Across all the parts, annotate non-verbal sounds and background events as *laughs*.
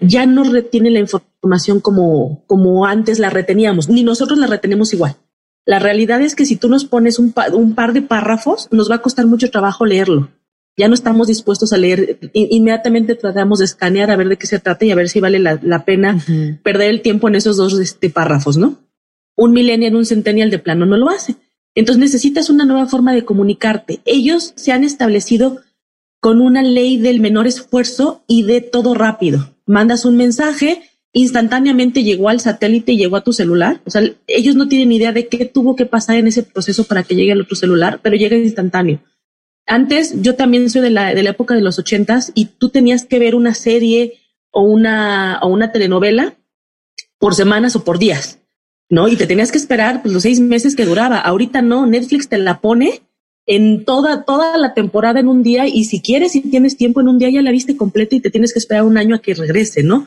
ya no retiene la información como, como antes la reteníamos, ni nosotros la retenemos igual. La realidad es que si tú nos pones un, un par de párrafos, nos va a costar mucho trabajo leerlo. Ya no estamos dispuestos a leer, inmediatamente tratamos de escanear a ver de qué se trata y a ver si vale la, pena perder el tiempo en esos dos este, párrafos, ¿no? Un millennial, un centennial de plano no lo hace. Entonces necesitas una nueva forma de comunicarte. Ellos se han establecido con una ley del menor esfuerzo y de todo rápido. Mandas un mensaje, instantáneamente llegó al satélite y llegó a tu celular. O sea, ellos no tienen idea de qué tuvo que pasar en ese proceso para que llegue al otro celular, pero llega instantáneo. Antes, yo también soy de la, de la época de los ochentas y tú tenías que ver una serie o una, o una telenovela por semanas o por días, ¿no? Y te tenías que esperar pues, los seis meses que duraba. Ahorita no, Netflix te la pone en toda, toda la temporada en un día y si quieres, si tienes tiempo en un día, ya la viste completa y te tienes que esperar un año a que regrese, ¿no?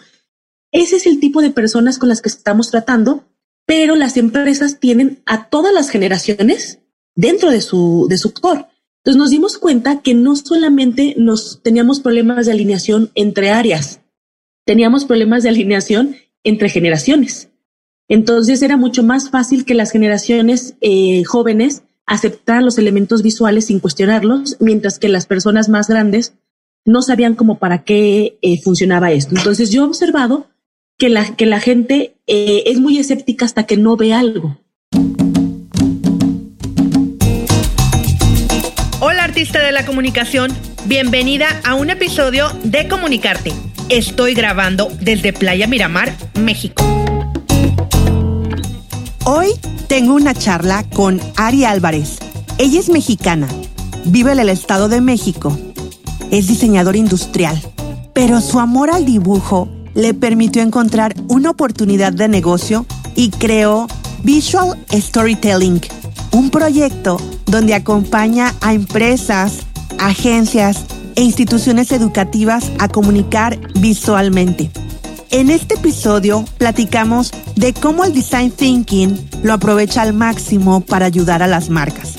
Ese es el tipo de personas con las que estamos tratando, pero las empresas tienen a todas las generaciones dentro de su, de su core. Entonces nos dimos cuenta que no solamente nos teníamos problemas de alineación entre áreas, teníamos problemas de alineación entre generaciones. Entonces era mucho más fácil que las generaciones eh, jóvenes aceptar los elementos visuales sin cuestionarlos, mientras que las personas más grandes no sabían cómo para qué eh, funcionaba esto. Entonces yo he observado que la, que la gente eh, es muy escéptica hasta que no ve algo. Hola artista de la comunicación, bienvenida a un episodio de Comunicarte. Estoy grabando desde Playa Miramar, México. Hoy tengo una charla con Ari Álvarez. Ella es mexicana, vive en el Estado de México, es diseñador industrial, pero su amor al dibujo le permitió encontrar una oportunidad de negocio y creó Visual Storytelling, un proyecto donde acompaña a empresas, agencias e instituciones educativas a comunicar visualmente. En este episodio platicamos de cómo el design thinking lo aprovecha al máximo para ayudar a las marcas.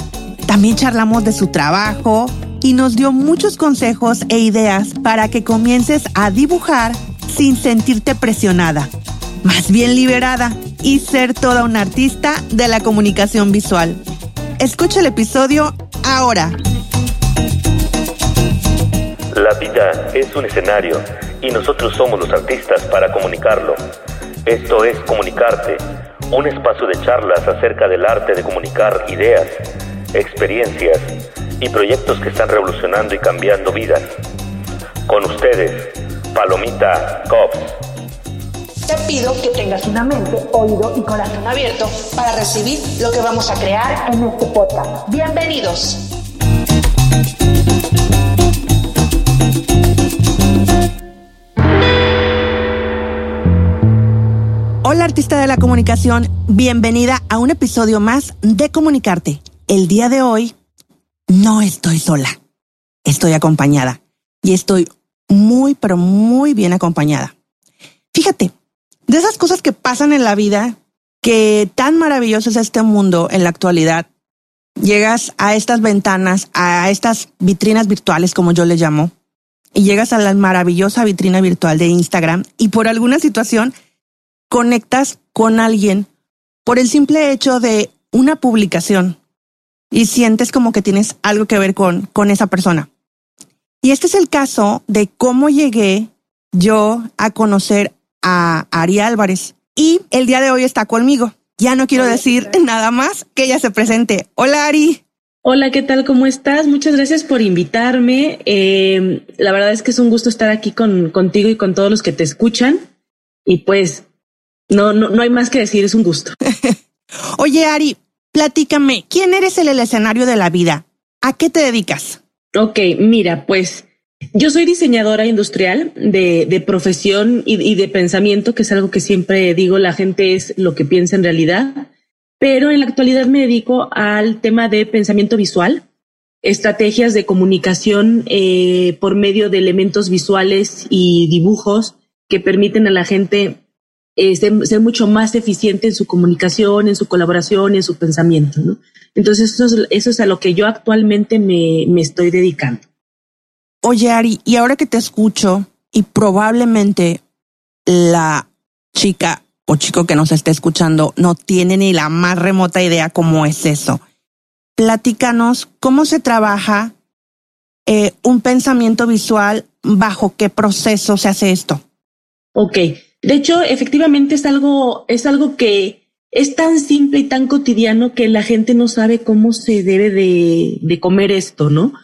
También charlamos de su trabajo y nos dio muchos consejos e ideas para que comiences a dibujar sin sentirte presionada, más bien liberada y ser toda una artista de la comunicación visual. Escucha el episodio ahora. La vida es un escenario y nosotros somos los artistas para comunicarlo. Esto es Comunicarte, un espacio de charlas acerca del arte de comunicar ideas, experiencias y proyectos que están revolucionando y cambiando vidas. Con ustedes, Palomita Cops. Te pido que tengas una mente, oído y corazón abierto para recibir lo que vamos a crear en este podcast. Bienvenidos. Hola artista de la comunicación, bienvenida a un episodio más de Comunicarte. El día de hoy no estoy sola, estoy acompañada y estoy muy, pero muy bien acompañada. Fíjate, de esas cosas que pasan en la vida, que tan maravilloso es este mundo en la actualidad, llegas a estas ventanas, a estas vitrinas virtuales, como yo le llamo, y llegas a la maravillosa vitrina virtual de Instagram y por alguna situación conectas con alguien por el simple hecho de una publicación y sientes como que tienes algo que ver con, con esa persona. Y este es el caso de cómo llegué yo a conocer a Ari Álvarez. Y el día de hoy está conmigo. Ya no quiero decir nada más que ella se presente. Hola Ari. Hola, ¿qué tal? ¿Cómo estás? Muchas gracias por invitarme. Eh, la verdad es que es un gusto estar aquí con, contigo y con todos los que te escuchan. Y pues no, no, no hay más que decir, es un gusto. *laughs* Oye, Ari, platícame, ¿quién eres en el escenario de la vida? ¿A qué te dedicas? Ok, mira, pues yo soy diseñadora industrial de, de profesión y, y, de pensamiento, que es algo que siempre digo, la gente es lo que piensa en realidad, pero en la actualidad me dedico al tema de pensamiento visual, estrategias de comunicación eh, por medio de elementos visuales y dibujos que permiten a la gente eh, ser, mucho más eficiente en su comunicación, en su colaboración, en su pensamiento. ¿no? Entonces, eso es, eso es a lo que yo actualmente me, me estoy dedicando. Oye, Ari, y ahora que te escucho, y probablemente la chica o chico que nos esté escuchando no tiene ni la más remota idea cómo es eso. Platícanos cómo se trabaja eh, un pensamiento visual, bajo qué proceso se hace esto. Ok, de hecho, efectivamente es algo, es algo que es tan simple y tan cotidiano que la gente no sabe cómo se debe de, comer esto, ¿no?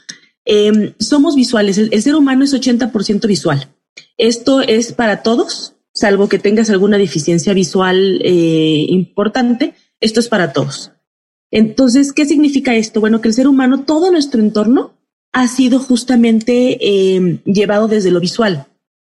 Em, somos visuales, el, ser humano es 80% visual. Esto es para todos, salvo que tengas alguna deficiencia visual eh, importante, esto es para todos. Entonces, ¿qué significa esto? Bueno, que el ser humano, todo nuestro entorno ha sido justamente em, llevado desde lo visual.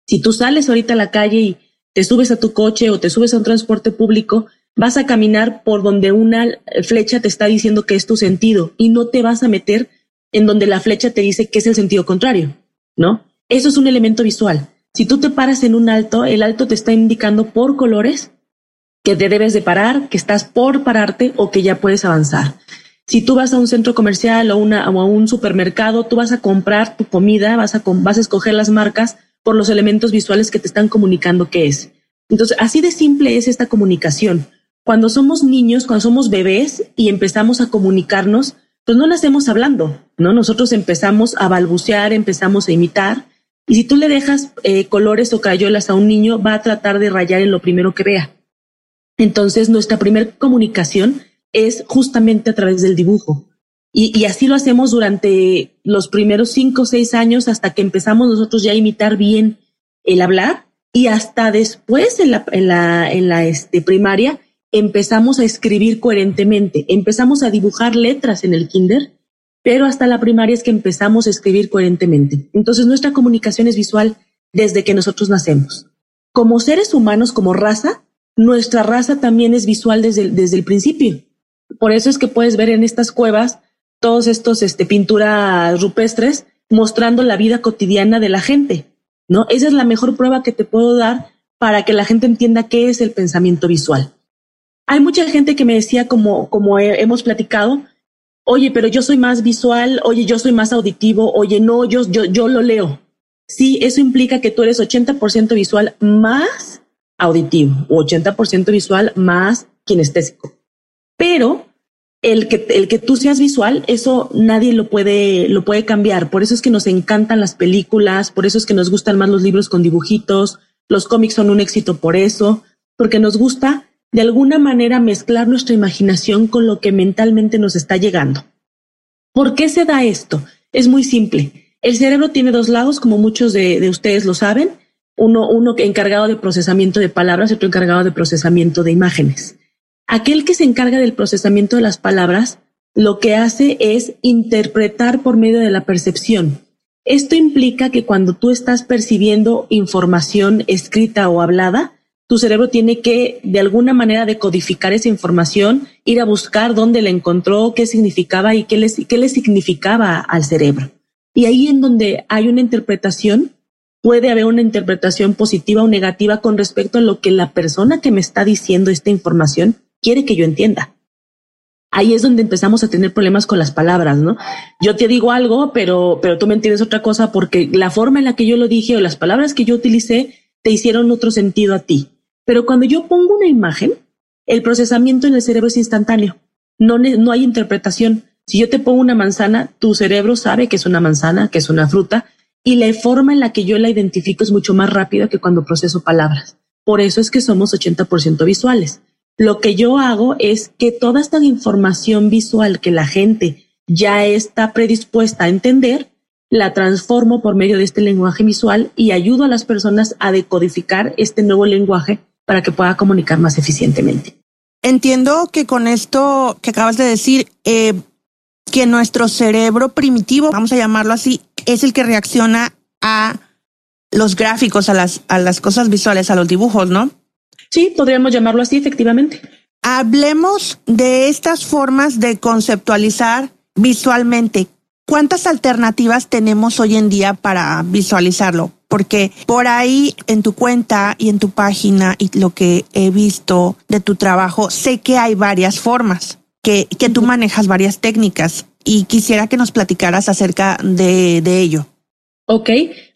Si tú sales ahorita a la calle y te subes a tu coche o te subes a un transporte público, vas a caminar por donde una flecha te está diciendo que es tu sentido y no te vas a meter en donde la flecha te dice que es el sentido contrario, ¿no? Eso es un elemento visual. Si tú te paras en un alto, el alto te está indicando por colores que te debes de parar, que estás por pararte o que ya puedes avanzar. Si tú vas a un centro comercial o, a un supermercado, tú vas a comprar tu comida, vas a, vas a escoger las marcas por los elementos visuales que te están comunicando qué es. Entonces, así de simple es esta comunicación. Cuando somos niños, cuando somos bebés y empezamos a comunicarnos, pues no nacemos hablando, ¿no? Nosotros empezamos a balbucear, empezamos a imitar. Y si tú le dejas eh, colores o crayolas a un niño, va a tratar de rayar en lo primero que vea. Entonces, nuestra primera comunicación es justamente a través del dibujo. Y, así lo hacemos durante los primeros cinco o seis años hasta que empezamos nosotros ya a imitar bien el hablar y hasta después en la, en la, este, primaria empezamos a escribir coherentemente. Empezamos a dibujar letras en el kinder, pero hasta la primaria es que empezamos a escribir coherentemente. Entonces nuestra comunicación es visual desde que nosotros nacemos. Como seres humanos, como raza, nuestra raza también es visual desde, desde el principio. Por eso es que puedes ver en estas cuevas todos estos este, pinturas rupestres mostrando la vida cotidiana de la gente, ¿no? Esa es la mejor prueba que te puedo dar para que la gente entienda qué es el pensamiento visual. Hay mucha gente que me decía, como, como hemos platicado, oye, pero yo soy más visual, oye, yo soy más auditivo, oye, no, yo, yo, yo lo leo. Sí, eso implica que tú eres 80% visual más auditivo o 80% visual más kinestésico. Pero el que, el que tú seas visual, eso nadie lo puede, lo puede cambiar. Por eso es que nos encantan las películas, por eso es que nos gustan más los libros con dibujitos, los cómics son un éxito por eso, porque nos gusta de alguna manera mezclar nuestra imaginación con lo que mentalmente nos está llegando. ¿Por qué se da esto? Es muy simple. El cerebro tiene dos lados, como muchos de, de ustedes lo saben. Uno, uno encargado de procesamiento de palabras y otro encargado de procesamiento de imágenes. Aquel que se encarga del procesamiento de las palabras lo que hace es interpretar por medio de la percepción. Esto implica que cuando tú estás percibiendo información escrita o hablada, tu cerebro tiene que de alguna manera decodificar esa información, ir a buscar dónde la encontró, qué significaba y qué le, qué le significaba al cerebro. Y ahí en donde hay una interpretación, puede haber una interpretación positiva o negativa con respecto a lo que la persona que me está diciendo esta información quiere que yo entienda. Ahí es donde empezamos a tener problemas con las palabras, ¿no? Yo te digo algo, pero, pero tú me entiendes otra cosa porque la forma en la que yo lo dije o las palabras que yo utilicé te hicieron otro sentido a ti. Pero cuando yo pongo una imagen, el procesamiento en el cerebro es instantáneo. No, no hay interpretación. Si yo te pongo una manzana, tu cerebro sabe que es una manzana, que es una fruta, y la forma en la que yo la identifico es mucho más rápida que cuando proceso palabras. Por eso es que somos 80% visuales. Lo que yo hago es que toda esta información visual que la gente ya está predispuesta a entender, la transformo por medio de este lenguaje visual y ayudo a las personas a decodificar este nuevo lenguaje para que pueda comunicar más eficientemente. Entiendo que con esto que acabas de decir, eh, que nuestro cerebro primitivo, vamos a llamarlo así, es el que reacciona a los gráficos, a las, a las cosas visuales, a los dibujos, ¿no? Sí, podríamos llamarlo así, efectivamente. Hablemos de estas formas de conceptualizar visualmente. ¿Cuántas alternativas tenemos hoy en día para visualizarlo? Porque por ahí en tu cuenta y en tu página y lo que he visto de tu trabajo, sé que hay varias formas, que, que tú manejas varias técnicas y quisiera que nos platicaras acerca de, de ello. Ok,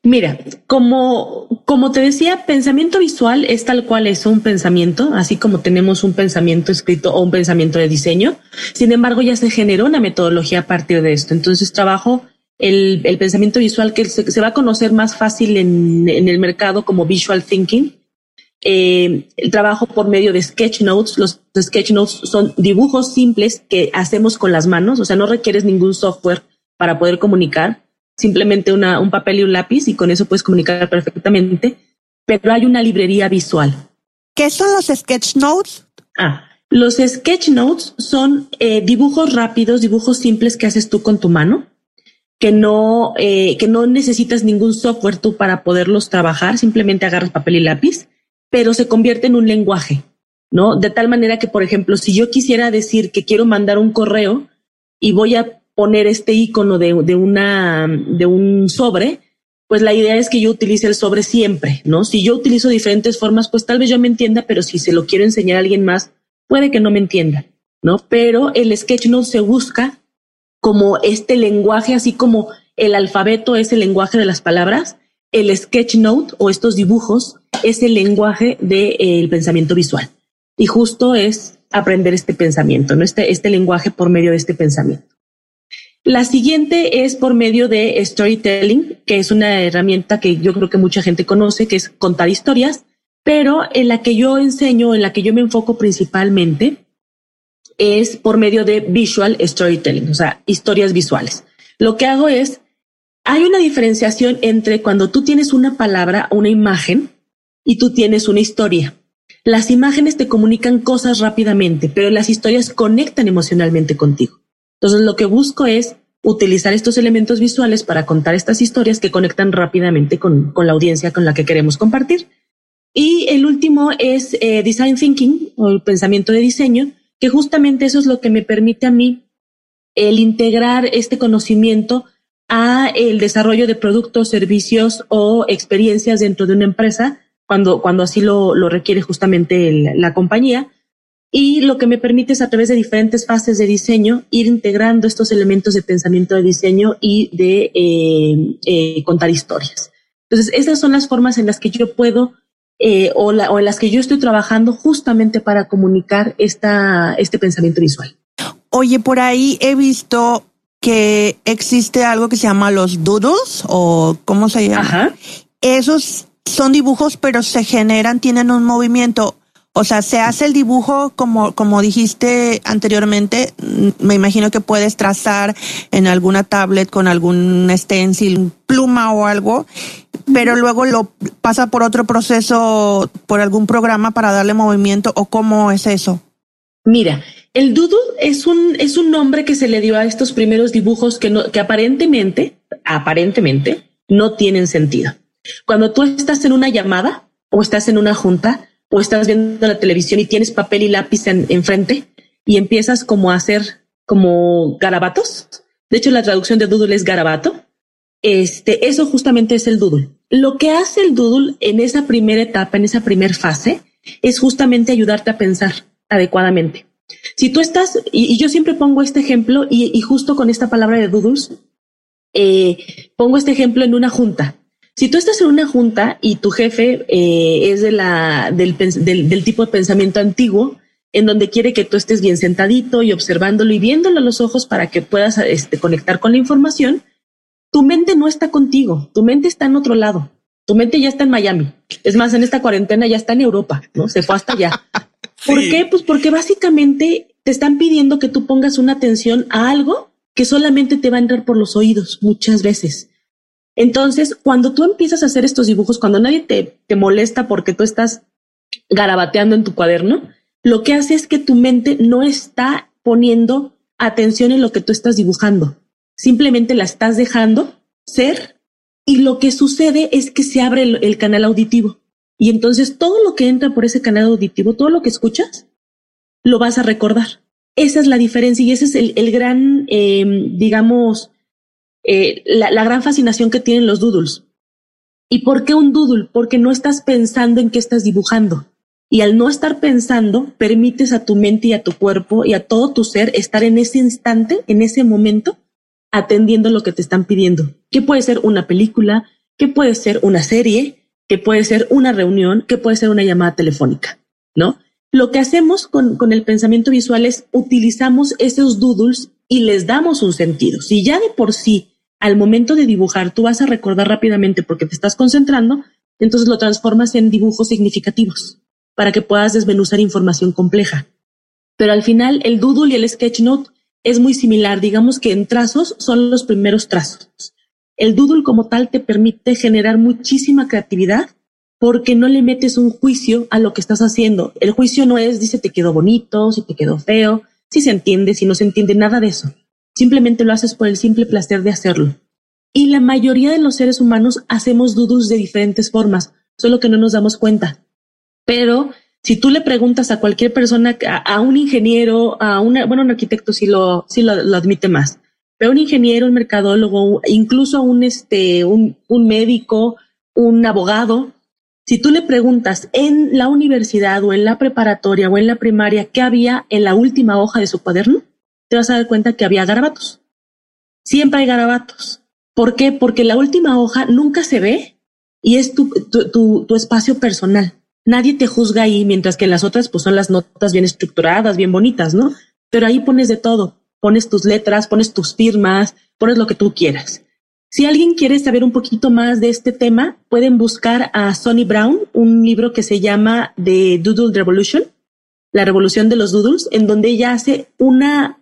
mira, como, como te decía, pensamiento visual es tal cual es un pensamiento, así como tenemos un pensamiento escrito o un pensamiento de diseño. Sin embargo, ya se generó una metodología a partir de esto. Entonces trabajo el, el pensamiento visual que se, va a conocer más fácil en, en el mercado como visual thinking. Eh, el trabajo por medio de sketch notes. Los sketch notes son dibujos simples que hacemos con las manos, o sea, no requieres ningún software para poder comunicar simplemente una, un papel y un lápiz y con eso puedes comunicar perfectamente, pero hay una librería visual. ¿Qué son los sketch notes? Ah, los sketch notes son eh, dibujos rápidos, dibujos simples que haces tú con tu mano, que no, eh, que no necesitas ningún software tú para poderlos trabajar, simplemente agarras papel y lápiz, pero se convierte en un lenguaje, ¿no? De tal manera que, por ejemplo, si yo quisiera decir que quiero mandar un correo y voy a poner este icono de, de, una, de un sobre, pues la idea es que yo utilice el sobre siempre, ¿no? Si yo utilizo diferentes formas, pues tal vez yo me entienda, pero si se lo quiero enseñar a alguien más, puede que no me entienda, ¿no? Pero el sketchnote se busca como este lenguaje, así como el alfabeto es el lenguaje de las palabras, el sketchnote o estos dibujos es el lenguaje del de, eh, pensamiento visual. Y justo es aprender este pensamiento, ¿no? Este, este lenguaje por medio de este pensamiento. La siguiente es por medio de storytelling, que es una herramienta que yo creo que mucha gente conoce, que es contar historias, pero en la que yo enseño, en la que yo me enfoco principalmente, es por medio de visual storytelling, o sea, historias visuales. Lo que hago es, hay una diferenciación entre cuando tú tienes una palabra, una imagen, y tú tienes una historia. Las imágenes te comunican cosas rápidamente, pero las historias conectan emocionalmente contigo. Entonces, lo que busco es utilizar estos elementos visuales para contar estas historias que conectan rápidamente con, con la audiencia con la que queremos compartir. Y el último es eh, Design Thinking o el pensamiento de diseño, que justamente eso es lo que me permite a mí el integrar este conocimiento a el desarrollo de productos, servicios o experiencias dentro de una empresa cuando, cuando así lo, lo requiere justamente la compañía y lo que me permite es a través de diferentes fases de diseño ir integrando estos elementos de pensamiento de diseño y de eh, eh, contar historias. Entonces, esas son las formas en las que yo puedo eh, o, la, o en las que yo estoy trabajando justamente para comunicar esta, este pensamiento visual. Oye, por ahí he visto que existe algo que se llama los doodles o cómo se llama. Ajá. Esos son dibujos, pero se generan, tienen un movimiento. O sea, se hace el dibujo como, como dijiste anteriormente. Me imagino que puedes trazar en alguna tablet con algún stencil, pluma o algo, pero luego lo pasa por otro proceso, por algún programa para darle movimiento o cómo es eso. Mira, el doodle es un, es un nombre que se le dio a estos primeros dibujos que, no, que aparentemente, aparentemente, no tienen sentido. Cuando tú estás en una llamada o estás en una junta, o estás viendo la televisión y tienes papel y lápiz en, enfrente y empiezas como a hacer como garabatos. De hecho, la traducción de doodle es garabato. Este, eso justamente es el doodle. Lo que hace el doodle en esa primera etapa, en esa primera fase, es justamente ayudarte a pensar adecuadamente. Si tú estás, y, yo siempre pongo este ejemplo, y, y, justo con esta palabra de doodles, eh, pongo este ejemplo en una junta. Si tú estás en una junta y tu jefe eh, es de la, del, del, del, tipo de pensamiento antiguo, en donde quiere que tú estés bien sentadito y observándolo y viéndolo a los ojos para que puedas este, conectar con la información, tu mente no está contigo, tu mente está en otro lado, tu mente ya está en Miami. Es más, en esta cuarentena ya está en Europa, ¿no? Se fue hasta allá. *laughs* sí. ¿Por qué? Pues porque básicamente te están pidiendo que tú pongas una atención a algo que solamente te va a entrar por los oídos muchas veces. Entonces, cuando tú empiezas a hacer estos dibujos, cuando nadie te, te molesta porque tú estás garabateando en tu cuaderno, lo que hace es que tu mente no está poniendo atención en lo que tú estás dibujando. Simplemente la estás dejando ser y lo que sucede es que se abre el, canal auditivo. Y entonces todo lo que entra por ese canal auditivo, todo lo que escuchas, lo vas a recordar. Esa es la diferencia y ese es el, el gran, eh, digamos, eh, la, gran fascinación que tienen los doodles. ¿Y por qué un doodle? Porque no estás pensando en qué estás dibujando. Y al no estar pensando, permites a tu mente y a tu cuerpo y a todo tu ser estar en ese instante, en ese momento, atendiendo lo que te están pidiendo, que puede ser una película, que puede ser una serie, que puede ser una reunión, que puede ser una llamada telefónica, ¿no? Lo que hacemos con, con el pensamiento visual es utilizamos esos doodles y les damos un sentido. Si ya de por sí al momento de dibujar tú vas a recordar rápidamente porque te estás concentrando, entonces lo transformas en dibujos significativos para que puedas desmenuzar información compleja. Pero al final el doodle y el sketch note es muy similar, digamos que en trazos son los primeros trazos. El doodle como tal te permite generar muchísima creatividad porque no le metes un juicio a lo que estás haciendo. El juicio no es, dice, te quedó bonito, si te quedó feo, si se entiende, si no se entiende, nada de eso. Simplemente lo haces por el simple placer de hacerlo. Y la mayoría de los seres humanos hacemos doodles de diferentes formas, solo que no nos damos cuenta. Pero si tú le preguntas a cualquier persona, a, un ingeniero, a una, bueno, un arquitecto sí lo, sí lo, admite más, pero un ingeniero, un mercadólogo, incluso un, este, un, un médico, un abogado, si tú le preguntas en la universidad o en la preparatoria o en la primaria qué había en la última hoja de su cuaderno, te vas a dar cuenta que había garabatos. Siempre hay garabatos. ¿Por qué? Porque la última hoja nunca se ve y es tu, tu, tu, espacio personal. Nadie te juzga ahí, mientras que en las otras pues son las notas bien estructuradas, bien bonitas, ¿no? Pero ahí pones de todo. Pones tus letras, pones tus firmas, pones lo que tú quieras. Si alguien quiere saber un poquito más de este tema, pueden buscar a Sonny Brown, un libro que se llama The Doodle Revolution, la revolución de los doodles, en donde ella hace una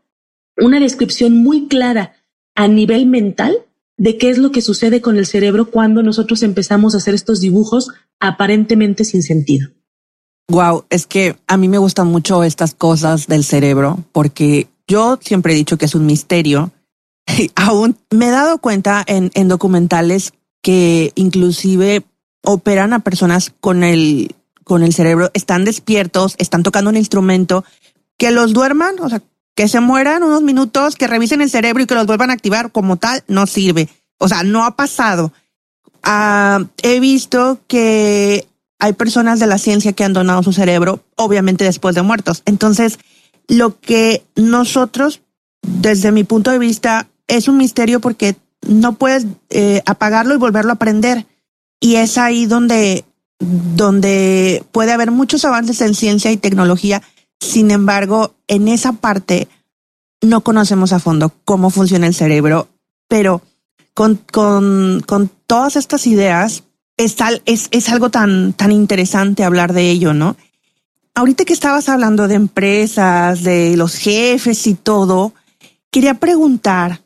una descripción muy clara a nivel mental de qué es lo que sucede con el cerebro cuando nosotros empezamos a hacer estos dibujos aparentemente sin sentido. Wow, es que a mí me gustan mucho estas cosas del cerebro porque yo siempre he dicho que es un misterio. *laughs* aún me he dado cuenta en, en documentales que inclusive operan a personas con el, con el cerebro, están despiertos, están tocando un instrumento, que los duerman, o sea, que se mueran unos minutos, que revisen el cerebro y que los vuelvan a activar como tal, no sirve. O sea, no ha pasado. Ah, he visto que hay personas de la ciencia que han donado su cerebro, obviamente después de muertos. Entonces, lo que nosotros, desde mi punto de vista, es un misterio porque no puedes eh, apagarlo y volverlo a aprender. Y es ahí donde, donde puede haber muchos avances en ciencia y tecnología sin embargo, en esa parte no conocemos a fondo cómo funciona el cerebro, pero con, con, con todas estas ideas es, es, es algo tan, tan interesante hablar de ello, ¿no? Ahorita que estabas hablando de empresas, de los jefes y todo, quería preguntar,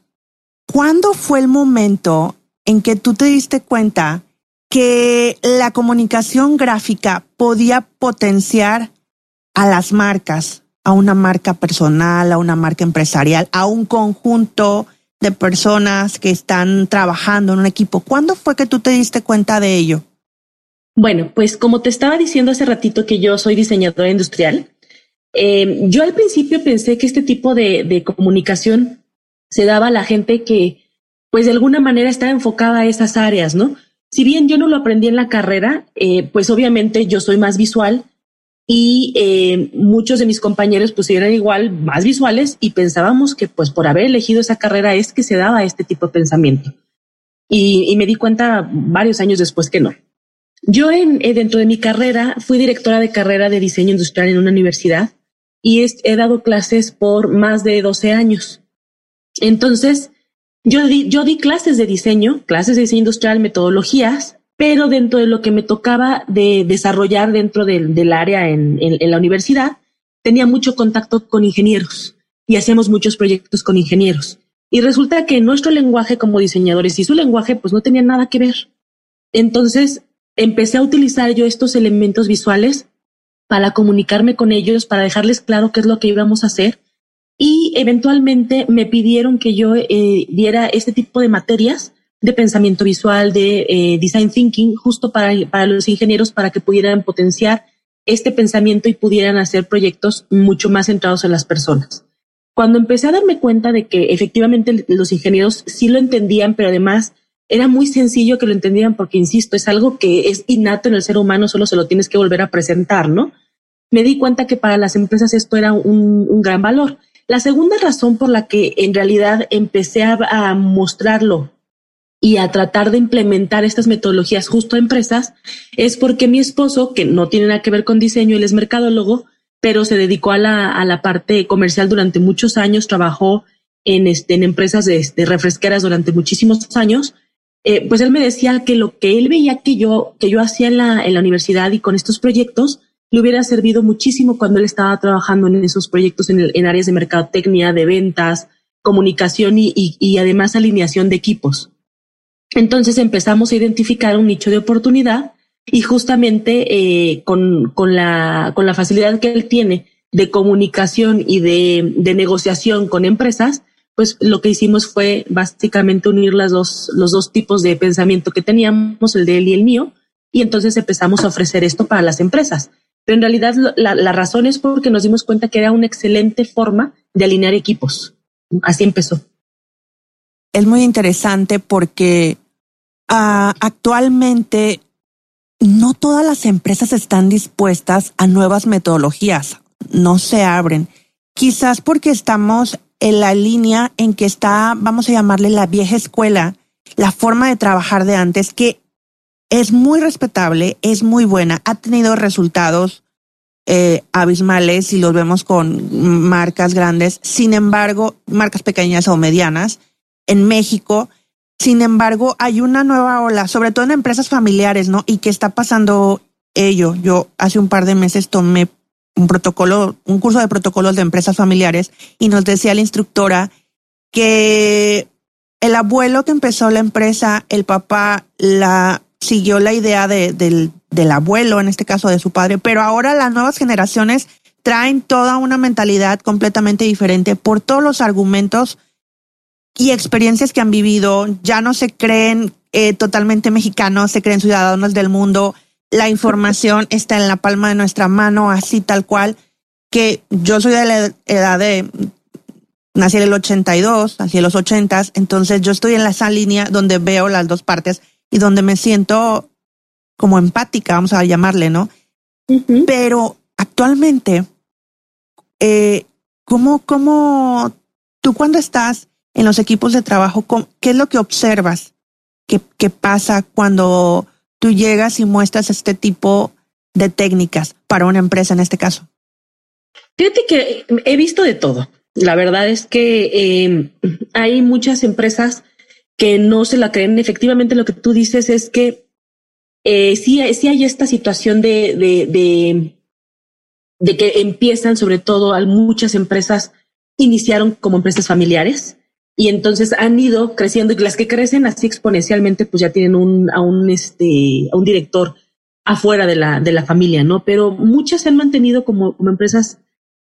¿cuándo fue el momento en que tú te diste cuenta que la comunicación gráfica podía potenciar a las marcas, a una marca personal, a una marca empresarial, a un conjunto de personas que están trabajando en un equipo. ¿Cuándo fue que tú te diste cuenta de ello? Bueno, pues como te estaba diciendo hace ratito que yo soy diseñadora industrial, eh, yo al principio pensé que este tipo de, comunicación se daba a la gente que, pues de alguna manera estaba enfocada a esas áreas, ¿no? Si bien yo no lo aprendí en la carrera, eh, pues obviamente yo soy más visual y eh, muchos de mis compañeros pues eran igual más visuales y pensábamos que pues por haber elegido esa carrera es que se daba este tipo de pensamiento. Y, me di cuenta varios años después que no. Yo en, eh, dentro de mi carrera fui directora de carrera de diseño industrial en una universidad y he dado clases por más de 12 años. Entonces, yo di, yo di clases de diseño, clases de diseño industrial, metodologías, pero dentro de lo que me tocaba de desarrollar dentro del, área en, la universidad, tenía mucho contacto con ingenieros y hacíamos muchos proyectos con ingenieros. Y resulta que nuestro lenguaje como diseñadores y su lenguaje pues no tenía nada que ver. Entonces empecé a utilizar yo estos elementos visuales para comunicarme con ellos, para dejarles claro qué es lo que íbamos a hacer. Y eventualmente me pidieron que yo eh, diera este tipo de materias de pensamiento visual, de eh, design thinking, justo para, para los ingenieros, para que pudieran potenciar este pensamiento y pudieran hacer proyectos mucho más centrados en las personas. Cuando empecé a darme cuenta de que efectivamente los ingenieros sí lo entendían, pero además era muy sencillo que lo entendieran porque, insisto, es algo que es innato en el ser humano, solo se lo tienes que volver a presentar, ¿no? Me di cuenta que para las empresas esto era un, un gran valor. La segunda razón por la que en realidad empecé a, mostrarlo y a tratar de implementar estas metodologías justo a empresas es porque mi esposo, que no tiene nada que ver con diseño, él es mercadólogo, pero se dedicó a la, a la parte comercial durante muchos años, trabajó en, este, en empresas de, refresqueras durante muchísimos años, eh, pues él me decía que lo que él veía que yo, que yo hacía en la, en la universidad y con estos proyectos, le hubiera servido muchísimo cuando él estaba trabajando en esos proyectos en, en áreas de mercadotecnia, de ventas, comunicación y, y, y, además alineación de equipos. Entonces empezamos a identificar un nicho de oportunidad y justamente eh, con, con, la, con la facilidad que él tiene de comunicación y de, de negociación con empresas, pues lo que hicimos fue básicamente unir las dos, los dos tipos de pensamiento que teníamos, el de él y el mío, y entonces empezamos a ofrecer esto para las empresas. Pero en realidad la, la razón es porque nos dimos cuenta que era una excelente forma de alinear equipos. Así empezó. Es muy interesante porque uh, actualmente no todas las empresas están dispuestas a nuevas metodologías, no se abren. Quizás porque estamos en la línea en que está, vamos a llamarle la vieja escuela, la forma de trabajar de antes, que es muy respetable, es muy buena, ha tenido resultados eh, abismales y los vemos con marcas grandes. Sin embargo, marcas pequeñas o medianas en México. Sin embargo, hay una nueva ola, sobre todo en empresas familiares, ¿no? Y que está pasando ello. Yo hace un par de meses tomé un protocolo, un curso de protocolos de empresas familiares y nos decía la instructora que el abuelo que empezó la empresa, el papá la siguió la idea de, del, del abuelo, en este caso de su padre, pero ahora las nuevas generaciones traen toda una mentalidad completamente diferente por todos los argumentos y experiencias que han vivido. Ya no se creen eh, totalmente mexicanos, se creen ciudadanos del mundo. La información está en la palma de nuestra mano, así tal cual, que yo soy de la edad de, nací en el 82, nací en los 80, entonces yo estoy en esa línea donde veo las dos partes y donde me siento como empática, vamos a llamarle, ¿no? Pero actualmente, eh, ¿cómo, ¿cómo tú cuando estás en los equipos de trabajo, qué es lo que observas que, pasa cuando tú llegas y muestras este tipo de técnicas para una empresa en este caso? Fíjate que he visto de todo. La verdad es que em, hay muchas empresas que no se la creen. Efectivamente, lo que tú dices es que eh, sí, sí hay esta situación de, de, de, de que empiezan, sobre todo, muchas empresas iniciaron como empresas familiares y entonces han ido creciendo y las que crecen así exponencialmente, pues ya tienen un, a un, este, a un director afuera de la, de la familia, ¿no? Pero muchas se han mantenido como, como empresas,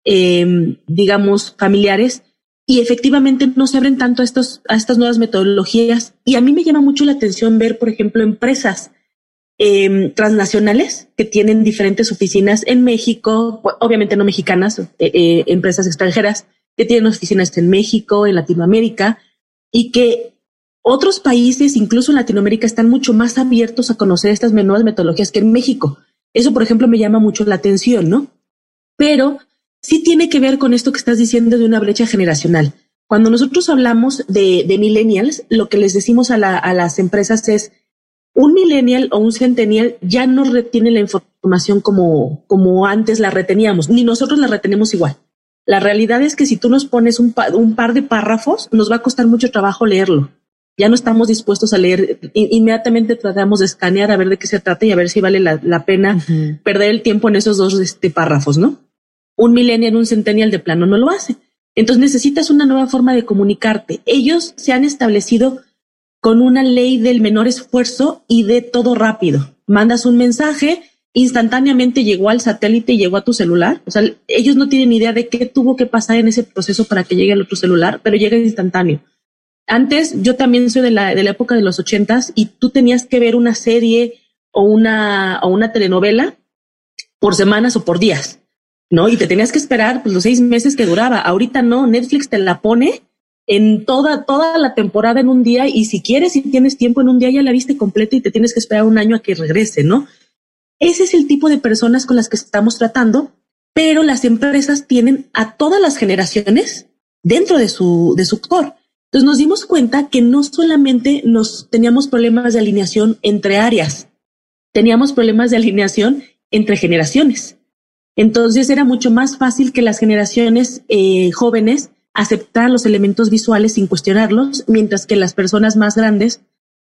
eh, digamos, familiares y efectivamente no se abren tanto a, estos, a estas nuevas metodologías. Y a mí me llama mucho la atención ver, por ejemplo, empresas eh, transnacionales que tienen diferentes oficinas en México, obviamente no mexicanas, eh, eh, empresas extranjeras que tienen oficinas en México, en Latinoamérica, y que otros países, incluso en Latinoamérica, están mucho más abiertos a conocer estas nuevas metodologías que en México. Eso, por ejemplo, me llama mucho la atención, ¿no? Pero sí tiene que ver con esto que estás diciendo de una brecha generacional. Cuando nosotros hablamos de, millennials, lo que les decimos a, las empresas es un millennial o un centennial ya no retiene la información como, como antes la reteníamos, ni nosotros la retenemos igual. La realidad es que si tú nos pones un, un par de párrafos, nos va a costar mucho trabajo leerlo. Ya no estamos dispuestos a leer, inmediatamente tratamos de escanear a ver de qué se trata y a ver si vale la, la pena uh -huh. perder el tiempo en esos dos este, párrafos, ¿no? Un millennial, un centennial de plano no lo hace. Entonces necesitas una nueva forma de comunicarte. Ellos se han establecido con una ley del menor esfuerzo y de todo rápido. Mandas un mensaje, instantáneamente llegó al satélite y llegó a tu celular. O sea, ellos no tienen idea de qué tuvo que pasar en ese proceso para que llegue al otro celular, pero llega instantáneo. Antes, yo también soy de la, de la época de los ochentas y tú tenías que ver una serie o una, o una telenovela por semanas o por días. ¿no? Y te tenías que esperar pues, los seis meses que duraba. Ahorita no, Netflix te la pone en toda, toda la temporada en un día y si quieres, si tienes tiempo en un día, ya la viste completa y te tienes que esperar un año a que regrese, ¿no? Ese es el tipo de personas con las que estamos tratando, pero las empresas tienen a todas las generaciones dentro de su, de su core. Entonces nos dimos cuenta que no solamente nos teníamos problemas de alineación entre áreas, teníamos problemas de alineación entre generaciones. Entonces era mucho más fácil que las generaciones eh, jóvenes aceptaran los elementos visuales sin cuestionarlos, mientras que las personas más grandes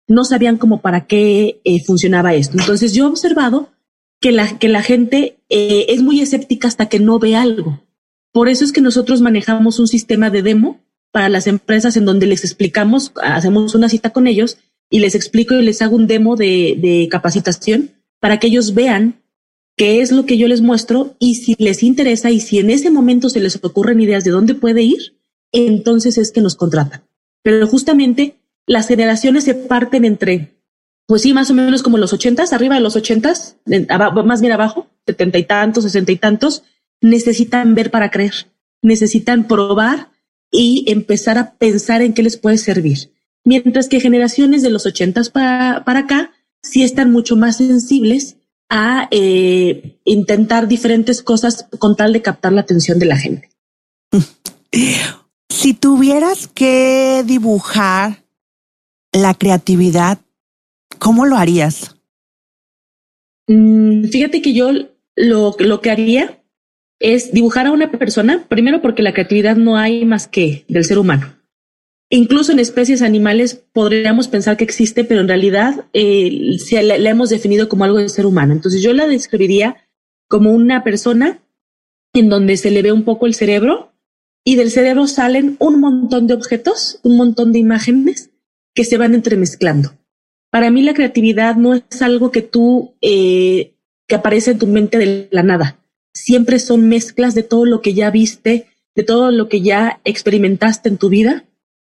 no sabían cómo para qué eh, funcionaba esto. Entonces yo he observado que la, que la gente eh, es muy escéptica hasta que no ve algo. Por eso es que nosotros manejamos un sistema de demo para las empresas en donde les explicamos, hacemos una cita con ellos y les explico y les hago un demo de, de capacitación para que ellos vean qué es lo que yo les muestro y si les interesa y si en ese momento se les ocurren ideas de dónde puede ir, entonces es que nos contratan. Pero justamente las generaciones se parten entre, pues sí, más o menos como los ochentas, arriba de los ochentas, más bien abajo, setenta y tantos, sesenta y tantos, necesitan ver para creer, necesitan probar y empezar a pensar en qué les puede servir. Mientras que generaciones de los ochentas para, para acá sí están mucho más sensibles a eh, intentar diferentes cosas con tal de captar la atención de la gente. Si tuvieras que dibujar la creatividad, ¿cómo lo harías? Mm, fíjate que yo lo, que haría es dibujar a una persona, primero porque la creatividad no hay más que del ser humano. Incluso en especies animales podríamos pensar que existe, pero en realidad eh, la, la, hemos definido como algo de ser humano. Entonces yo la describiría como una persona en donde se le ve un poco el cerebro y del cerebro salen un montón de objetos, un montón de imágenes que se van entremezclando. Para mí la creatividad no es algo que tú, eh, que aparece en tu mente de la nada. Siempre son mezclas de todo lo que ya viste, de todo lo que ya experimentaste en tu vida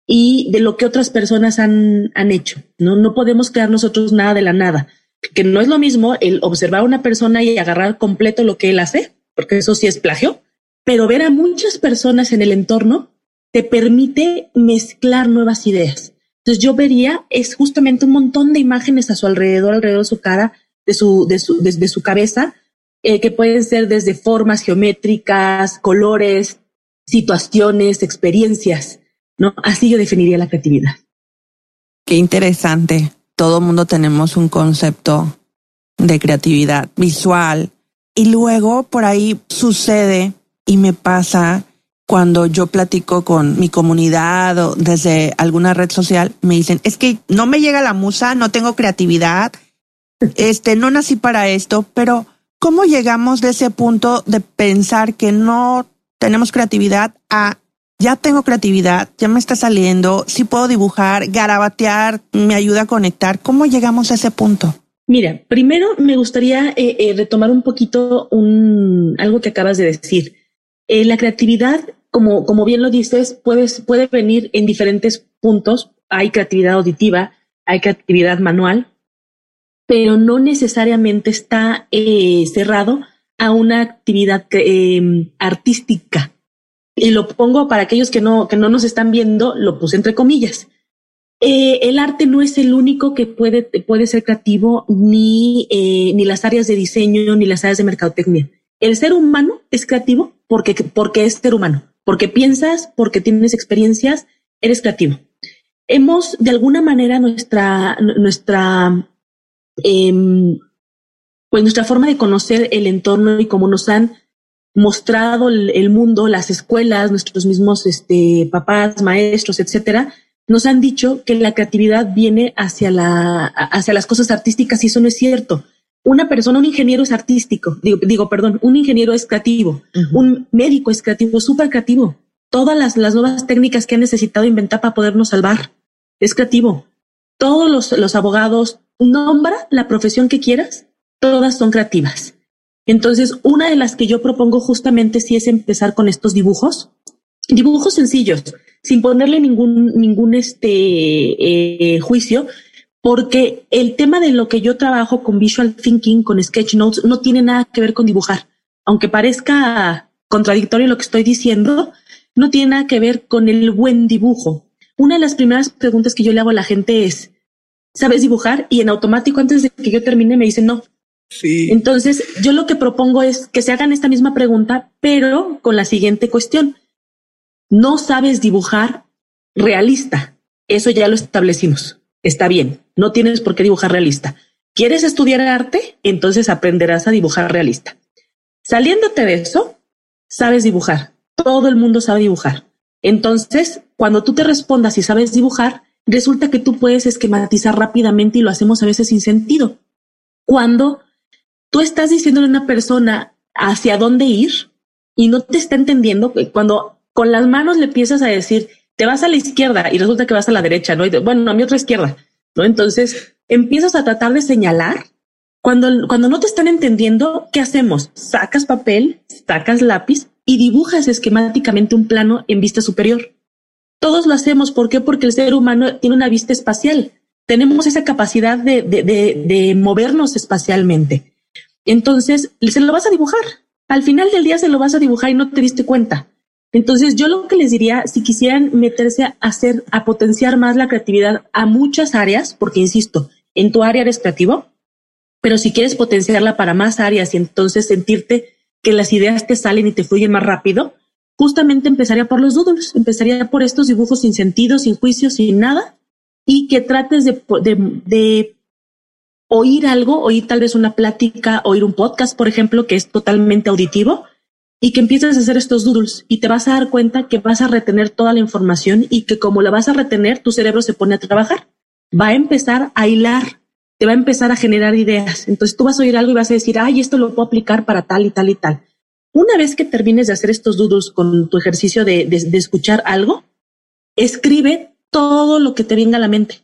y de lo que otras personas han, han hecho. No, no podemos crear nosotros nada de la nada, que no es lo mismo el observar a una persona y agarrar completo lo que él hace, porque eso sí es plagio, pero ver a muchas personas en el entorno te permite mezclar nuevas ideas. Entonces yo vería es justamente un montón de imágenes a su alrededor, alrededor de su cara, de su, de su, desde su cabeza, eh, que pueden ser desde formas geométricas, colores, situaciones, experiencias. ¿no? Así yo definiría la creatividad. Qué interesante. Todo mundo tenemos un concepto de creatividad visual y luego por ahí sucede y me pasa cuando yo platico con mi comunidad o desde alguna red social, me dicen, es que no me llega la musa, no tengo creatividad, este, no nací para esto, pero ¿cómo llegamos de ese punto de pensar que no tenemos creatividad a ya tengo creatividad, ya me está saliendo, sí puedo dibujar, garabatear, me ayuda a conectar. ¿Cómo llegamos a ese punto? Mira, primero me gustaría eh, eh, retomar un poquito un, algo que acabas de decir. Eh, la creatividad, como, bien lo dices, puede, puede venir en diferentes puntos. Hay creatividad auditiva, hay creatividad manual, pero no necesariamente está cerrado a una actividad artística y lo pongo para aquellos que no, que no nos están viendo, lo puse entre comillas. Eh, el arte no es el único que puede, puede ser creativo, ni, eh, ni las áreas de diseño, ni las áreas de mercadotecnia. El ser humano es creativo porque, porque es ser humano, porque piensas, porque tienes experiencias, eres creativo. Hemos, de alguna manera, nuestra, nuestra, eh, pues nuestra forma de conocer el entorno y cómo nos han mostrado el, mundo, las escuelas, nuestros mismos este, papás, maestros, etcétera, nos han dicho que la creatividad viene hacia, la, hacia las cosas artísticas y eso no es cierto. Una persona, un ingeniero es artístico, digo, digo perdón, un ingeniero es creativo, un médico es creativo, súper creativo. Todas las, las nuevas técnicas que han necesitado inventar para podernos salvar es creativo. Todos los, los abogados, nombra la profesión que quieras, todas son creativas. Entonces, una de las que yo propongo justamente sí es empezar con estos dibujos, dibujos sencillos, sin ponerle ningún, ningún este, eh, juicio, porque el tema de lo que yo trabajo con visual thinking, con sketch notes, no tiene nada que ver con dibujar. Aunque parezca contradictorio lo que estoy diciendo, no tiene nada que ver con el buen dibujo. Una de las primeras preguntas que yo le hago a la gente es, ¿sabes dibujar? Y en automático, antes de que yo termine, me dicen, no, entonces, yo lo que propongo es que se hagan esta misma pregunta, pero con la siguiente cuestión. no sabes dibujar realista. Eso ya lo establecimos. Está bien, no tienes por qué dibujar realista. ¿Quieres estudiar arte? Entonces aprenderás a dibujar realista. Saliéndote de eso, sabes dibujar. Todo el mundo sabe dibujar. Entonces, cuando tú te respondas y sabes dibujar, resulta que tú puedes esquematizar rápidamente y lo hacemos a veces sin sentido. Cuando tú estás diciendo a una persona hacia dónde ir y no te está entendiendo, cuando con las manos le empiezas a decir, te vas a la izquierda y resulta que vas a la derecha, ¿no? bueno, a mi otra izquierda, ¿no? Entonces empiezas a tratar de señalar. Cuando, cuando no te están entendiendo, ¿qué hacemos? Sacas papel, sacas lápiz y dibujas esquemáticamente un plano en vista superior. Todos lo hacemos. ¿Por qué? Porque el ser humano tiene una vista espacial. Tenemos esa capacidad de, de, de, de movernos espacialmente. Entonces, se lo vas a dibujar. Al final del día se lo vas a dibujar y no te diste cuenta. Entonces, yo lo que les diría, si quisieran meterse a hacer, a potenciar más la creatividad a muchas áreas, porque insisto, en tu área eres creativo, pero si quieres potenciarla para más áreas y entonces sentirte que las ideas te salen y te fluyen más rápido, justamente empezaría por los doodles, empezaría por estos dibujos sin sentido, sin juicio, sin nada, y que trates de, de, oír algo, oír tal vez una plática, oír un podcast, por ejemplo, que es totalmente auditivo, y que empieces a hacer estos doodles y te vas a dar cuenta que vas a retener toda la información y que como la vas a retener, tu cerebro se pone a trabajar. Va a empezar a hilar, te va a empezar a generar ideas. Entonces tú vas a oír algo y vas a decir, ay, esto lo puedo aplicar para tal y tal y tal. Una vez que termines de hacer estos doodles con tu ejercicio de, de, escuchar algo, escribe todo lo que te venga a la mente.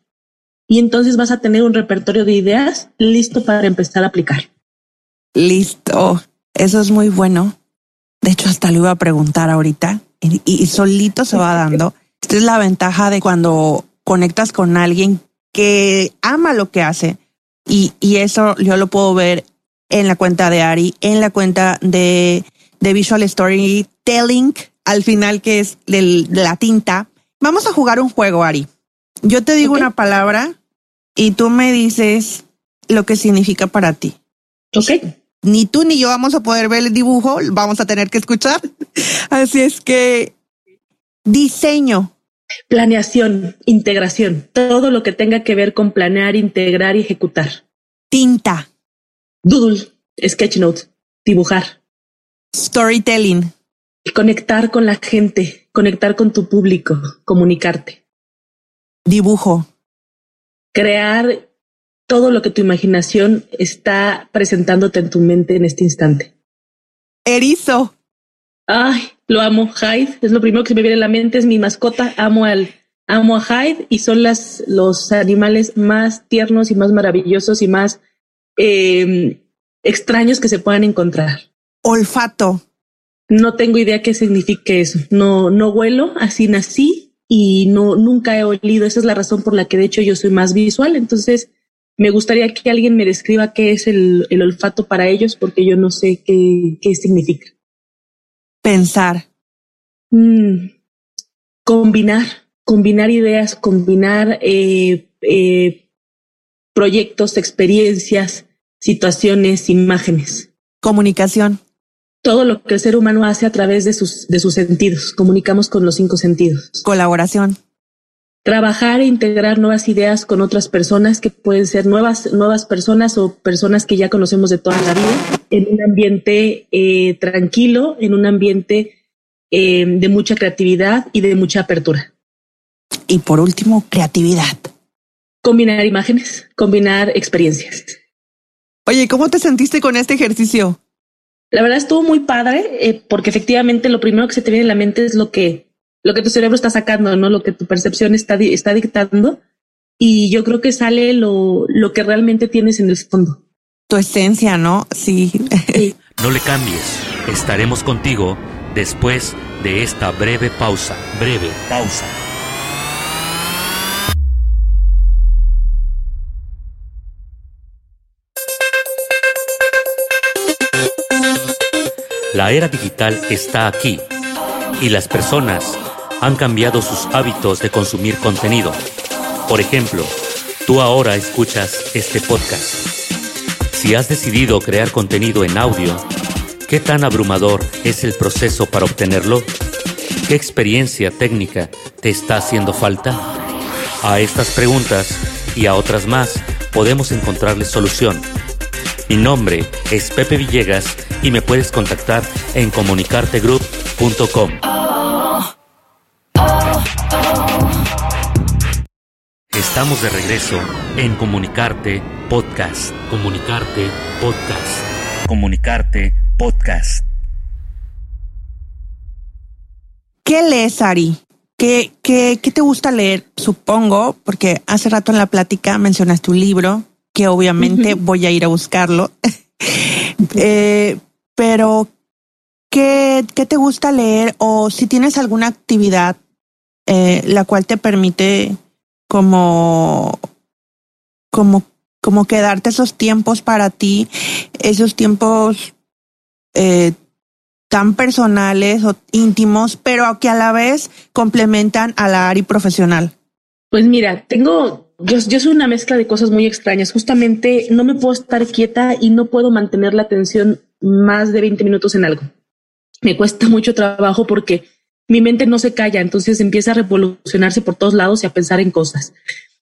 Y entonces vas a tener un repertorio de ideas listo para empezar a aplicar. Listo. Eso es muy bueno. De hecho, hasta le iba a preguntar ahorita y, y solito se va dando. Esta es la ventaja de cuando conectas con alguien que ama lo que hace. Y, y eso yo lo puedo ver en la cuenta de Ari, en la cuenta de de Visual Storytelling, al final que es de la tinta. Vamos a jugar un juego, Ari. Yo te digo una palabra y tú me dices lo que significa para ti. Ok. Ni tú ni yo vamos a poder ver el dibujo, vamos a tener que escuchar. Así es que diseño. Planeación, integración, todo lo que tenga que ver con planear, integrar y ejecutar. Tinta. Doodle, sketchnote, dibujar. Storytelling. Conectar con la gente, conectar con tu público, comunicarte. Dibujo. Crear todo lo que tu imaginación está presentándote en tu mente en este instante. Erizo. Ay, lo amo. Hyde es lo primero que se me viene a la mente. Es mi mascota. Amo al, amo a Hyde y son las, los animales más tiernos y más maravillosos y más eh, extraños que se puedan encontrar olfato. No tengo idea qué significa eso. No, no huelo, así nací y no, nunca he olido. Esa es la razón por la que de hecho yo soy más visual. Entonces, me gustaría que alguien me describa qué es el, el olfato para ellos, porque yo no sé qué, qué significa. Pensar. Mm, combinar, combinar ideas, combinar eh, eh, proyectos, experiencias, situaciones, imágenes. Comunicación todo lo que el ser humano hace a través de sus, de sus sentidos. Comunicamos con los cinco sentidos. Colaboración. Trabajar e integrar nuevas ideas con otras personas que pueden ser nuevas, nuevas personas o personas que ya conocemos de toda la vida en un ambiente eh, tranquilo, en un ambiente eh, de mucha creatividad y de mucha apertura. Y por último, creatividad. Combinar imágenes, combinar experiencias. Oye, ¿cómo te sentiste con este ejercicio? La verdad estuvo muy padre eh, porque efectivamente lo primero que se te viene a la mente es lo que, lo que tu cerebro está sacando, ¿no? Lo que tu percepción está, está dictando. Y yo creo que sale lo, lo que realmente tienes en el fondo. Tu esencia, ¿no? Sí. sí. *laughs* No le cambies. Estaremos contigo después de esta breve pausa. Breve pausa. La era digital está aquí y las personas han cambiado sus hábitos de consumir contenido. Por ejemplo, tú ahora escuchas este podcast. Si has decidido crear contenido en audio, ¿qué tan abrumador es el proceso para obtenerlo? ¿Qué experiencia técnica te está haciendo falta? A estas preguntas y a otras más podemos encontrarles solución. Mi nombre es Pepe Villegas y me puedes contactar en comunicartegroup.com. Estamos de regreso en Comunicarte Podcast. Comunicarte Podcast. Comunicarte Podcast. ¿Qué lees, Ari? ¿Qué, qué, qué te gusta leer? Supongo, porque hace rato en la plática mencionaste un libro que obviamente voy a ir a buscarlo. *laughs* eh, pero, ¿qué, ¿qué te gusta leer? O si tienes alguna actividad eh, la cual te permite como, como, como quedarte esos tiempos para ti, esos tiempos eh, tan personales o íntimos, pero que a la vez complementan a la área profesional? Pues mira, tengo, yo, yo soy una mezcla de cosas muy extrañas. Justamente no me puedo estar quieta y no puedo mantener la atención más de 20 minutos en algo. Me cuesta mucho trabajo porque mi mente no se calla, entonces empieza a revolucionarse por todos lados y a pensar en cosas.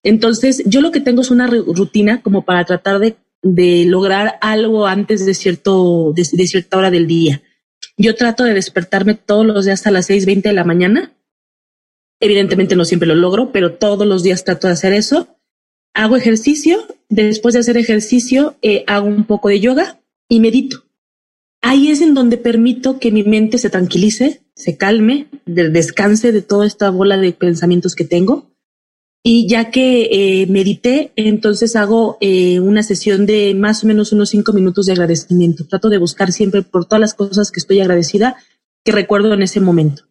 Entonces, yo lo que tengo es una rutina como para tratar de, de lograr algo antes de cierto, de, cierta hora del día. Yo trato de despertarme todos los días a las 6.20 de la mañana. Evidentemente no siempre lo logro, pero todos los días trato de hacer eso. Hago ejercicio. Después de hacer ejercicio, eh, hago un poco de yoga y medito. Ahí es en donde permito que mi mente se tranquilice, se calme, descanse de toda esta bola de pensamientos que tengo. Y ya que eh, medité, entonces hago eh, una sesión de más o menos unos cinco minutos de agradecimiento. Trato de buscar siempre por todas las cosas que estoy agradecida que recuerdo en ese momento.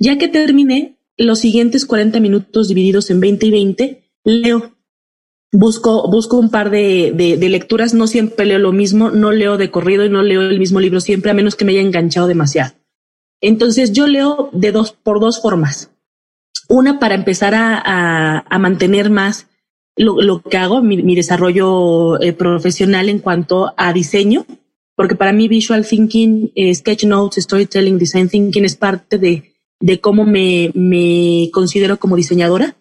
Ya que terminé, los siguientes 40 minutos divididos en 20 y 20, leo. Busco, busco un par de, de, de lecturas, no siempre leo lo mismo, no leo de corrido y no leo el mismo libro siempre, a menos que me haya enganchado demasiado. Entonces yo leo de dos, por dos formas. Una para empezar a, mantener más lo, que hago, mi, desarrollo eh, profesional en cuanto a diseño, porque para mí visual thinking, eh, sketch notes, storytelling, design thinking es parte de, de cómo me, me considero como diseñadora.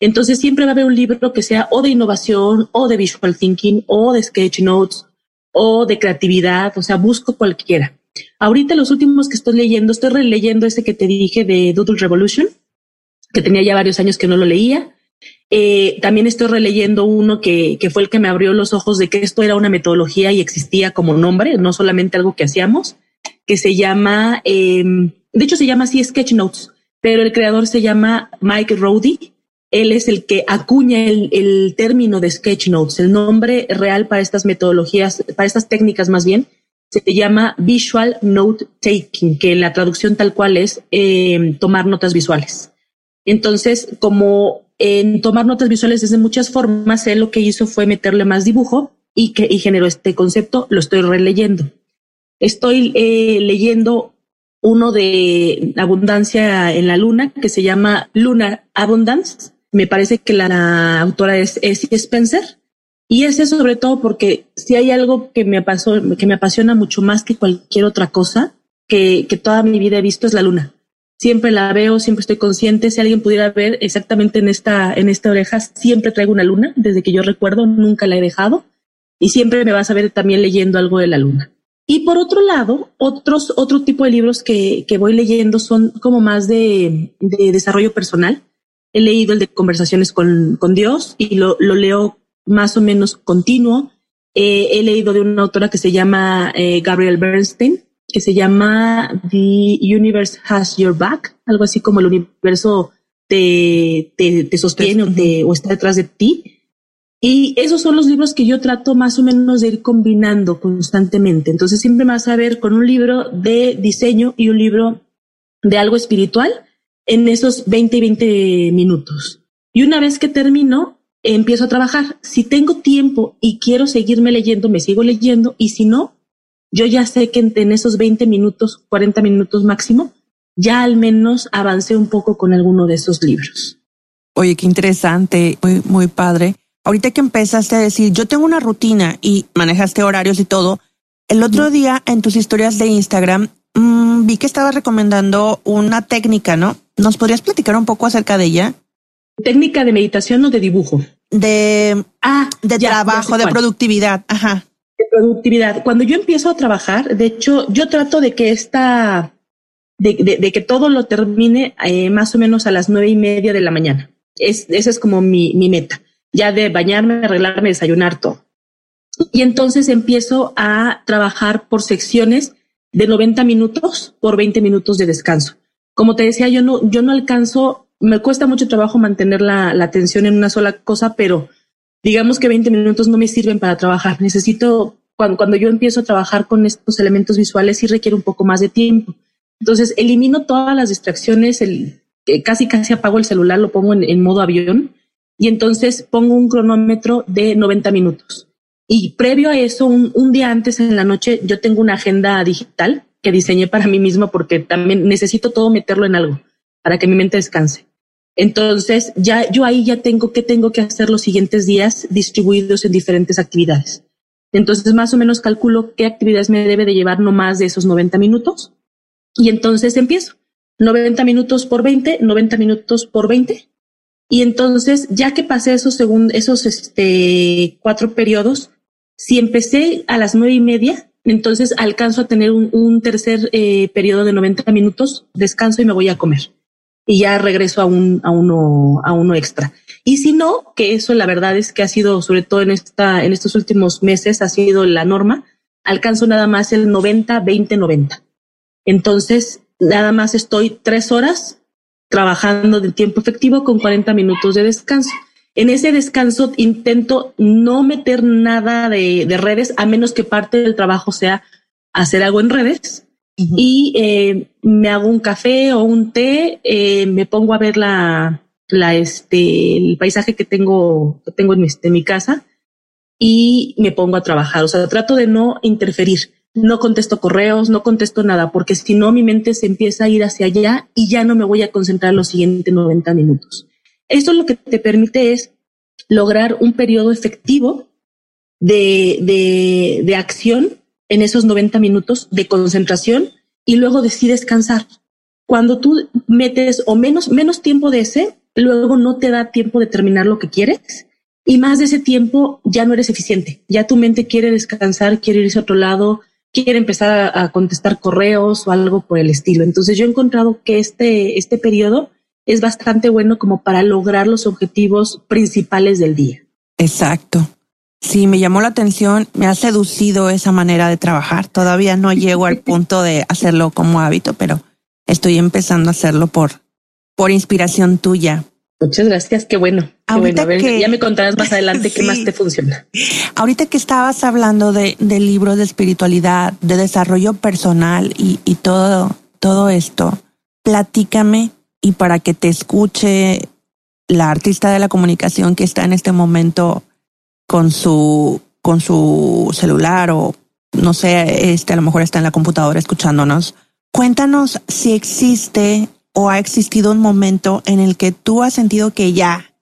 Entonces siempre va a haber un libro que sea o de innovación o de visual thinking o de sketch notes o de creatividad, o sea, busco cualquiera. Ahorita los últimos que estoy leyendo, estoy releyendo ese que te dije de Doodle Revolution, que tenía ya varios años que no lo leía. Eh, también estoy releyendo uno que, que fue el que me abrió los ojos de que esto era una metodología y existía como nombre, no solamente algo que hacíamos, que se llama, eh, de hecho se llama así Sketch Notes, pero el creador se llama Mike Rowdy. Él es el que acuña el, el término de Sketch Notes, el nombre real para estas metodologías, para estas técnicas más bien, se llama Visual Note Taking, que la traducción tal cual es eh, tomar notas visuales. Entonces, como en tomar notas visuales desde muchas formas, él lo que hizo fue meterle más dibujo y que y generó este concepto, lo estoy releyendo. Estoy eh, leyendo uno de abundancia en la luna que se llama Lunar Abundance. Me parece que la, la autora es Essie Spencer y ese sobre todo porque si hay algo que me pasó, que me apasiona mucho más que cualquier otra cosa que, que toda mi vida he visto es la luna. Siempre la veo, siempre estoy consciente. Si alguien pudiera ver exactamente en esta, en esta oreja, siempre traigo una luna. Desde que yo recuerdo, nunca la he dejado. Y siempre me vas a ver también leyendo algo de la luna. Y por otro lado, otros, otro tipo de libros que, que voy leyendo son como más de, de desarrollo personal. He leído el de conversaciones con, con Dios y lo, lo leo más o menos continuo. Eh, he leído de una autora que se llama eh, Gabrielle Bernstein, que se llama The Universe Has Your Back, algo así como el universo te, te, te sostiene o, te, o está detrás de ti. Y esos son los libros que yo trato más o menos de ir combinando constantemente. Entonces siempre me vas a ver con un libro de diseño y un libro de algo espiritual en esos 20 y 20 minutos. Y una vez que termino, empiezo a trabajar. Si tengo tiempo y quiero seguirme leyendo, me sigo leyendo y si no, yo ya sé que en, esos 20 minutos, 40 minutos máximo, ya al menos avancé un poco con alguno de esos libros. Oye, qué interesante, muy, muy padre. Ahorita que empezaste a decir, yo tengo una rutina y manejaste horarios y todo, el otro día en tus historias de Instagram mmm, vi que estabas recomendando una técnica, ¿no? ¿Nos podrías platicar un poco acerca de ella? ¿Técnica de meditación o de dibujo? De, ah, de trabajo, de productividad. Ajá. De productividad. Cuando yo empiezo a trabajar, de hecho, yo trato de que esta, de, que todo lo termine eh, más o menos a las nueve y media de la mañana. Es, esa es como mi, mi meta. Ya de bañarme, arreglarme, desayunar todo. Y entonces empiezo a trabajar por secciones de 90 minutos por 20 minutos de descanso. Como te decía, yo no, yo no alcanzo, me cuesta mucho trabajo mantener la, atención en una sola cosa, pero digamos que 20 minutos no me sirven para trabajar. Necesito, cuando, cuando yo empiezo a trabajar con estos elementos visuales, sí requiere un poco más de tiempo. Entonces, elimino todas las distracciones, el, casi casi apago el celular, lo pongo en, modo avión y entonces pongo un cronómetro de 90 minutos. Y previo a eso, un, un, día antes en la noche, yo tengo una agenda digital que diseñé para mí mismo porque también necesito todo meterlo en algo para que mi mente descanse. Entonces, ya yo ahí ya tengo que tengo que hacer los siguientes días distribuidos en diferentes actividades. Entonces, más o menos calculo qué actividades me debe de llevar no más de esos 90 minutos. Y entonces empiezo. 90 minutos por 20, 90 minutos por 20. Y entonces, ya que pasé esos, esos este, cuatro periodos, si empecé a las nueve y media, entonces alcanzo a tener un, tercer eh, periodo de 90 minutos, descanso y me voy a comer. Y ya regreso a un, a uno, a uno extra. Y si no, que eso la verdad es que ha sido, sobre todo en esta, en estos últimos meses, ha sido la norma, alcanzo nada más el 90, 20, 90. Entonces, nada más estoy tres horas trabajando de tiempo efectivo con 40 minutos de descanso. En ese descanso intento no meter nada de, redes a menos que parte del trabajo sea hacer algo en redes y eh, me hago un café o un té, eh, me pongo a ver la, la, este, el paisaje que tengo, que tengo en mi, en mi casa y me pongo a trabajar. O sea, trato de no interferir. No contesto correos, no contesto nada, porque si no mi mente se empieza a ir hacia allá y ya no me voy a concentrar los siguientes 90 minutos. Esto lo que te permite es lograr un periodo efectivo de, de, de acción en esos 90 minutos de concentración y luego decides descansar. Cuando tú metes o menos, menos tiempo de ese, luego no te da tiempo de terminar lo que quieres y más de ese tiempo ya no eres eficiente. Ya tu mente quiere descansar, quiere irse a otro lado, quiere empezar a, a contestar correos o algo por el estilo. Entonces yo he encontrado que este, este periodo es bastante bueno como para lograr los objetivos principales del día. Exacto. Sí, me llamó la atención, me ha seducido esa manera de trabajar. Todavía no llego al punto de hacerlo como hábito, pero estoy empezando a hacerlo por, por inspiración tuya. Muchas gracias, qué bueno. Ahorita que, ya me contarás más adelante qué más *laughs* te funciona. Ahorita que estabas hablando de, de libros de espiritualidad, de desarrollo personal y, y todo, todo esto, platícame y para que te escuche la artista de la comunicación que está en este momento con su, con su celular o no sé, este a lo mejor está en la computadora escuchándonos. Cuéntanos si existe o ha existido un momento en el que tú has sentido que ya,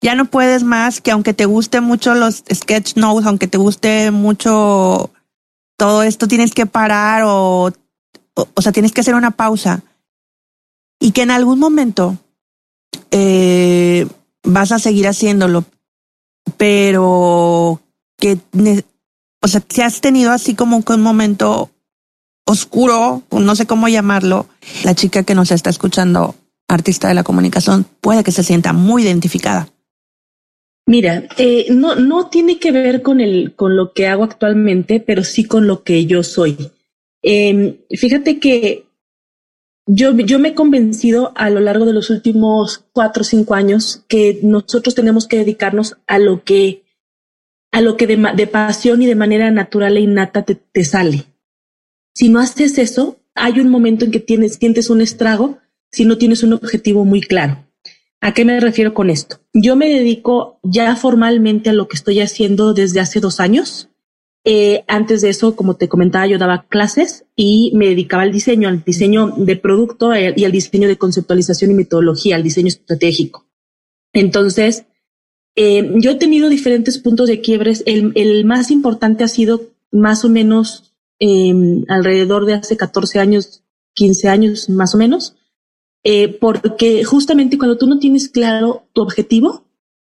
ya no puedes más, que aunque te guste mucho los sketch notes, aunque te guste mucho todo esto, tienes que parar o, o, sea, tienes que hacer una pausa y que en algún momento eh, vas a seguir haciéndolo, pero que, o sea, si has tenido así como un momento oscuro, no sé cómo llamarlo, la chica que nos está escuchando, artista de la comunicación, puede que se sienta muy identificada. Mira, eh, no, no tiene que ver con el, con lo que hago actualmente, pero sí con lo que yo soy. Eh, fíjate que yo, yo me he convencido a lo largo de los últimos cuatro o cinco años que nosotros tenemos que dedicarnos a lo que, a lo que de, pasión y de manera natural e innata te, te, sale. Si no haces eso, hay un momento en que tienes, sientes un estrago si no tienes un objetivo muy claro. ¿A qué me refiero con esto? Yo me dedico ya formalmente a lo que estoy haciendo desde hace dos años. Eh, antes de eso, como te comentaba, yo daba clases y me dedicaba al diseño, al diseño de producto eh, y al diseño de conceptualización y metodología, al diseño estratégico. Entonces, eh, yo he tenido diferentes puntos de quiebres. El, el más importante ha sido más o menos eh, alrededor de hace 14 años, 15 años más o menos, eh, porque justamente cuando tú no tienes claro tu objetivo,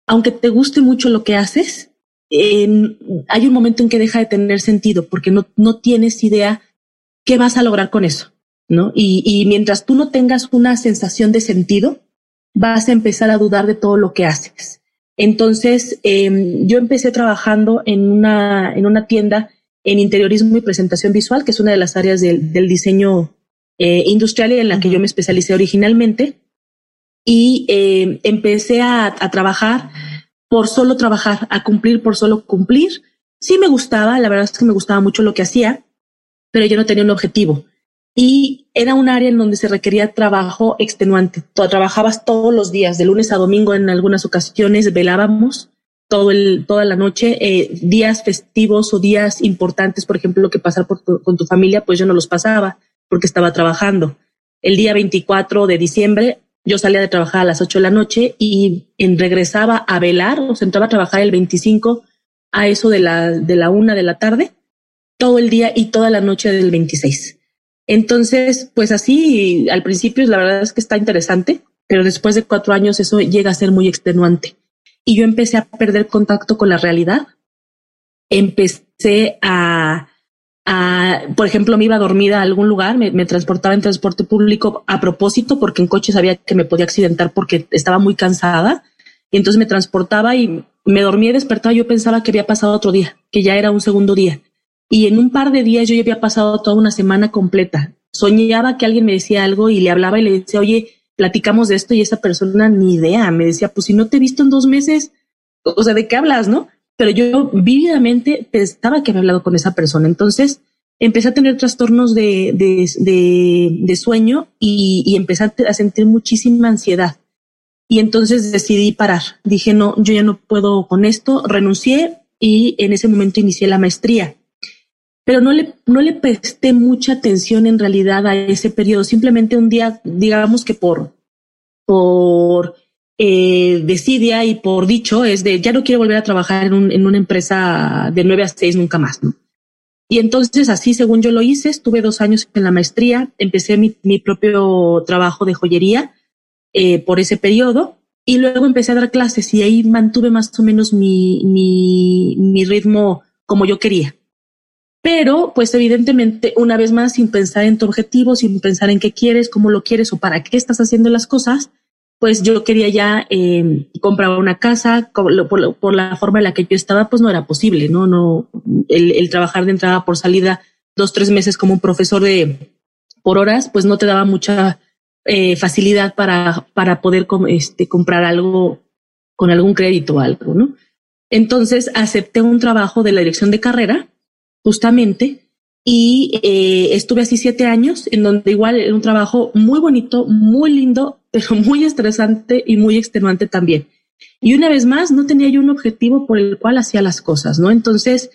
aunque te guste mucho lo que haces, hay un momento en que deja de tener sentido porque no, no tienes idea qué vas a lograr con eso, ¿no? Y, y mientras tú no tengas una sensación de sentido, vas a empezar a dudar de todo lo que haces. Entonces, eh, yo empecé trabajando en una, en una tienda en interiorismo y presentación visual, que es una de las áreas del, del diseño eh, industrial y en la que yo me especialicé originalmente. Y eh, empecé a, a, trabajar por solo trabajar, a cumplir por solo cumplir. Sí me gustaba, la verdad es que me gustaba mucho lo que hacía, pero yo no tenía un objetivo. Y era un área en donde se requería trabajo extenuante. Trabajabas todos los días, de lunes a domingo en algunas ocasiones, velábamos todo toda la noche, eh, días festivos o días importantes, por ejemplo, lo que pasar con tu familia, pues yo no los pasaba porque estaba trabajando. El día 24 de diciembre yo salía de trabajar a las 8 de la noche y regresaba a velar, o sea, entraba a trabajar el 25 a eso de la, de la una de la tarde, todo el día y toda la noche del 26. Entonces, pues así, al principio la verdad es que está interesante, pero después de cuatro años eso llega a ser muy extenuante. Y yo empecé a perder contacto con la realidad. Empecé a, por ejemplo, me iba dormida a algún lugar, me, me, transportaba en transporte público a propósito, porque en coche sabía que me podía accidentar porque estaba muy cansada. Y entonces me transportaba y me dormía y despertaba. Yo pensaba que había pasado otro día, que ya era un segundo día. Y en un par de días yo ya había pasado toda una semana completa. Soñaba que alguien me decía algo y le hablaba y le decía, oye, platicamos de esto y esa persona ni idea. Me decía, pues si no te he visto en dos meses, o sea, ¿de qué hablas, no? Pero yo vívidamente pensaba que había hablado con esa persona. Entonces empecé a tener trastornos de, de, de, de sueño y, y empecé a sentir muchísima ansiedad. Y entonces decidí parar. Dije, no, yo ya no puedo con esto. Renuncié y en ese momento inicié la maestría pero no le, no le presté mucha atención en realidad a ese periodo. Simplemente un día, digamos que por, por eh, y por dicho, es de ya no quiero volver a trabajar en, un, en una empresa de nueve a seis nunca más. Y entonces así, según yo lo hice, estuve dos años en la maestría, empecé mi, mi propio trabajo de joyería eh, por ese periodo y luego empecé a dar clases y ahí mantuve más o menos mi, mi, mi ritmo como yo quería pero pues evidentemente una vez más sin pensar en tu objetivo, sin pensar en qué quieres, cómo lo quieres o para qué estás haciendo las cosas, pues yo quería ya eh, comprar una casa por, la forma en la que yo estaba, pues no era posible, no, no, el, el trabajar de entrada por salida dos, tres meses como un profesor de por horas, pues no te daba mucha eh, facilidad para, para poder este, comprar algo con algún crédito o algo, ¿no? Entonces acepté un trabajo de la dirección de carrera justamente, y eh, estuve así siete años, en donde igual era un trabajo muy bonito, muy lindo, *laughs* pero muy estresante y muy extenuante también. Y una vez más, no tenía yo un objetivo por el cual hacía las cosas, ¿no? Entonces,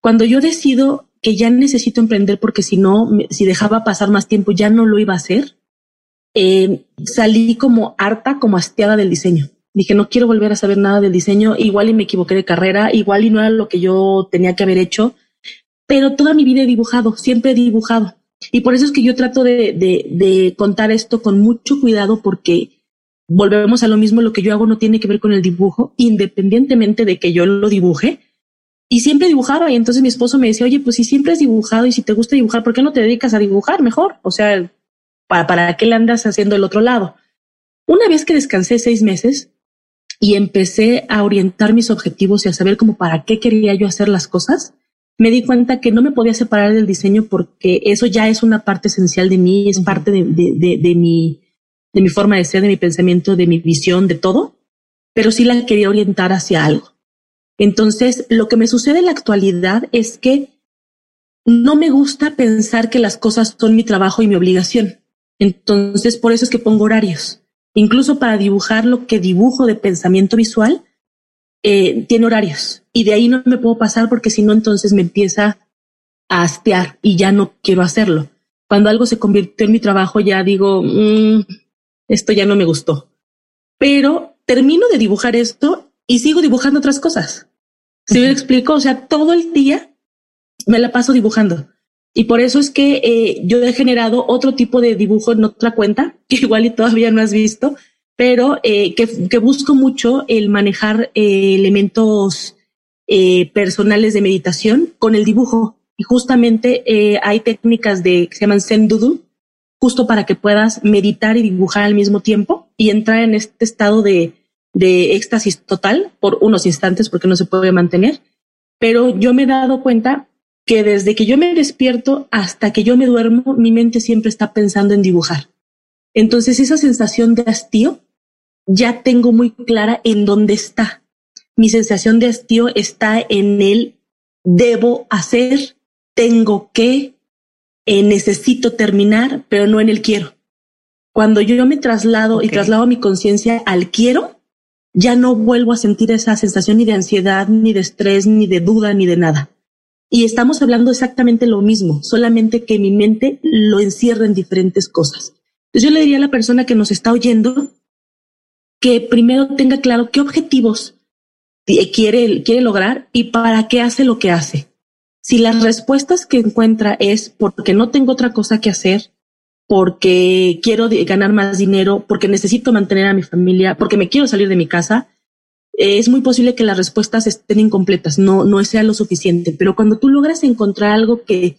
cuando yo decido que ya necesito emprender porque si no, si dejaba pasar más tiempo, ya no lo iba a hacer, eh, salí como harta, como hastiada del diseño. Dije, no quiero volver a saber nada del diseño, igual y me equivoqué de carrera, igual y no era lo que yo tenía que haber hecho, pero toda mi vida he dibujado, siempre he dibujado. Y por eso es que yo trato de, contar esto con mucho cuidado porque volvemos a lo mismo, lo que yo hago no tiene que ver con el dibujo, independientemente de que yo lo dibuje. Y siempre dibujaba y entonces mi esposo me decía, oye, pues si siempre has dibujado y si te gusta dibujar, ¿por qué no te dedicas a dibujar mejor? O sea, ¿para, para qué le andas haciendo el otro lado? Una vez que descansé seis meses y empecé a orientar mis objetivos y a saber cómo para qué quería yo hacer las cosas, me di cuenta que no me podía separar del diseño porque eso ya es una parte esencial de mí, es parte de, de, de, de, mi, de mi forma de ser, de mi pensamiento, de mi visión, de todo, pero sí la quería orientar hacia algo. Entonces, lo que me sucede en la actualidad es que no me gusta pensar que las cosas son mi trabajo y mi obligación. Entonces, por eso es que pongo horarios. Incluso para dibujar lo que dibujo de pensamiento visual, eh, tiene horarios y de ahí no me puedo pasar porque si no entonces me empieza a hastear y ya no quiero hacerlo. Cuando algo se convirtió en mi trabajo ya digo, mmm, esto ya no me gustó. Pero termino de dibujar esto y sigo dibujando otras cosas. Si me explico, o sea, todo el día me la paso dibujando. Y por eso es que eh, yo he generado otro tipo de dibujo en otra cuenta, *laughs* que igual y todavía no has visto, pero eh, que, busco mucho el manejar eh, elementos personales de meditación con el dibujo. Y justamente hay técnicas de, que se llaman Zen Doodle, justo para que puedas meditar y dibujar al mismo tiempo y entrar en este estado de, de éxtasis total por unos instantes porque no se puede mantener. Pero yo me he dado cuenta que desde que yo me despierto hasta que yo me duermo, mi mente siempre está pensando en dibujar. Entonces esa sensación de hastío ya tengo muy clara en dónde está. Mi sensación de hastío está en el debo hacer, tengo que, eh, necesito terminar, pero no en el quiero. Cuando yo me traslado y traslado mi conciencia al quiero, ya no vuelvo a sentir esa sensación ni de ansiedad, ni de estrés, ni de duda, ni de nada. Y estamos hablando exactamente lo mismo, solamente que mi mente lo encierra en diferentes cosas. Entonces yo le diría a la persona que nos está oyendo que primero tenga claro qué objetivos quiere, quiere lograr y para qué hace lo que hace. Si las respuestas que encuentra es porque no tengo otra cosa que hacer, porque quiero ganar más dinero, porque necesito mantener a mi familia, porque me quiero salir de mi casa, es muy posible que las respuestas estén incompletas, no, no sea lo suficiente. Pero cuando tú logras encontrar algo que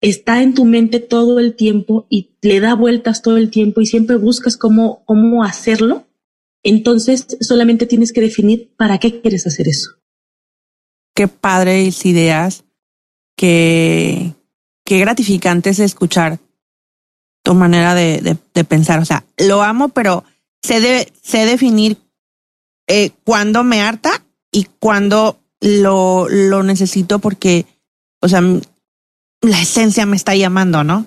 está en tu mente todo el tiempo y le da vueltas todo el tiempo y siempre buscas cómo, cómo hacerlo, entonces solamente tienes que definir para qué quieres hacer eso. Qué padres ideas, qué, qué gratificantes escuchar tu manera de, de, pensar. O sea, lo amo, pero sé, de, sé definir eh, cuando me harta y cuando lo, lo necesito porque, o sea, la esencia me está llamando, ¿no?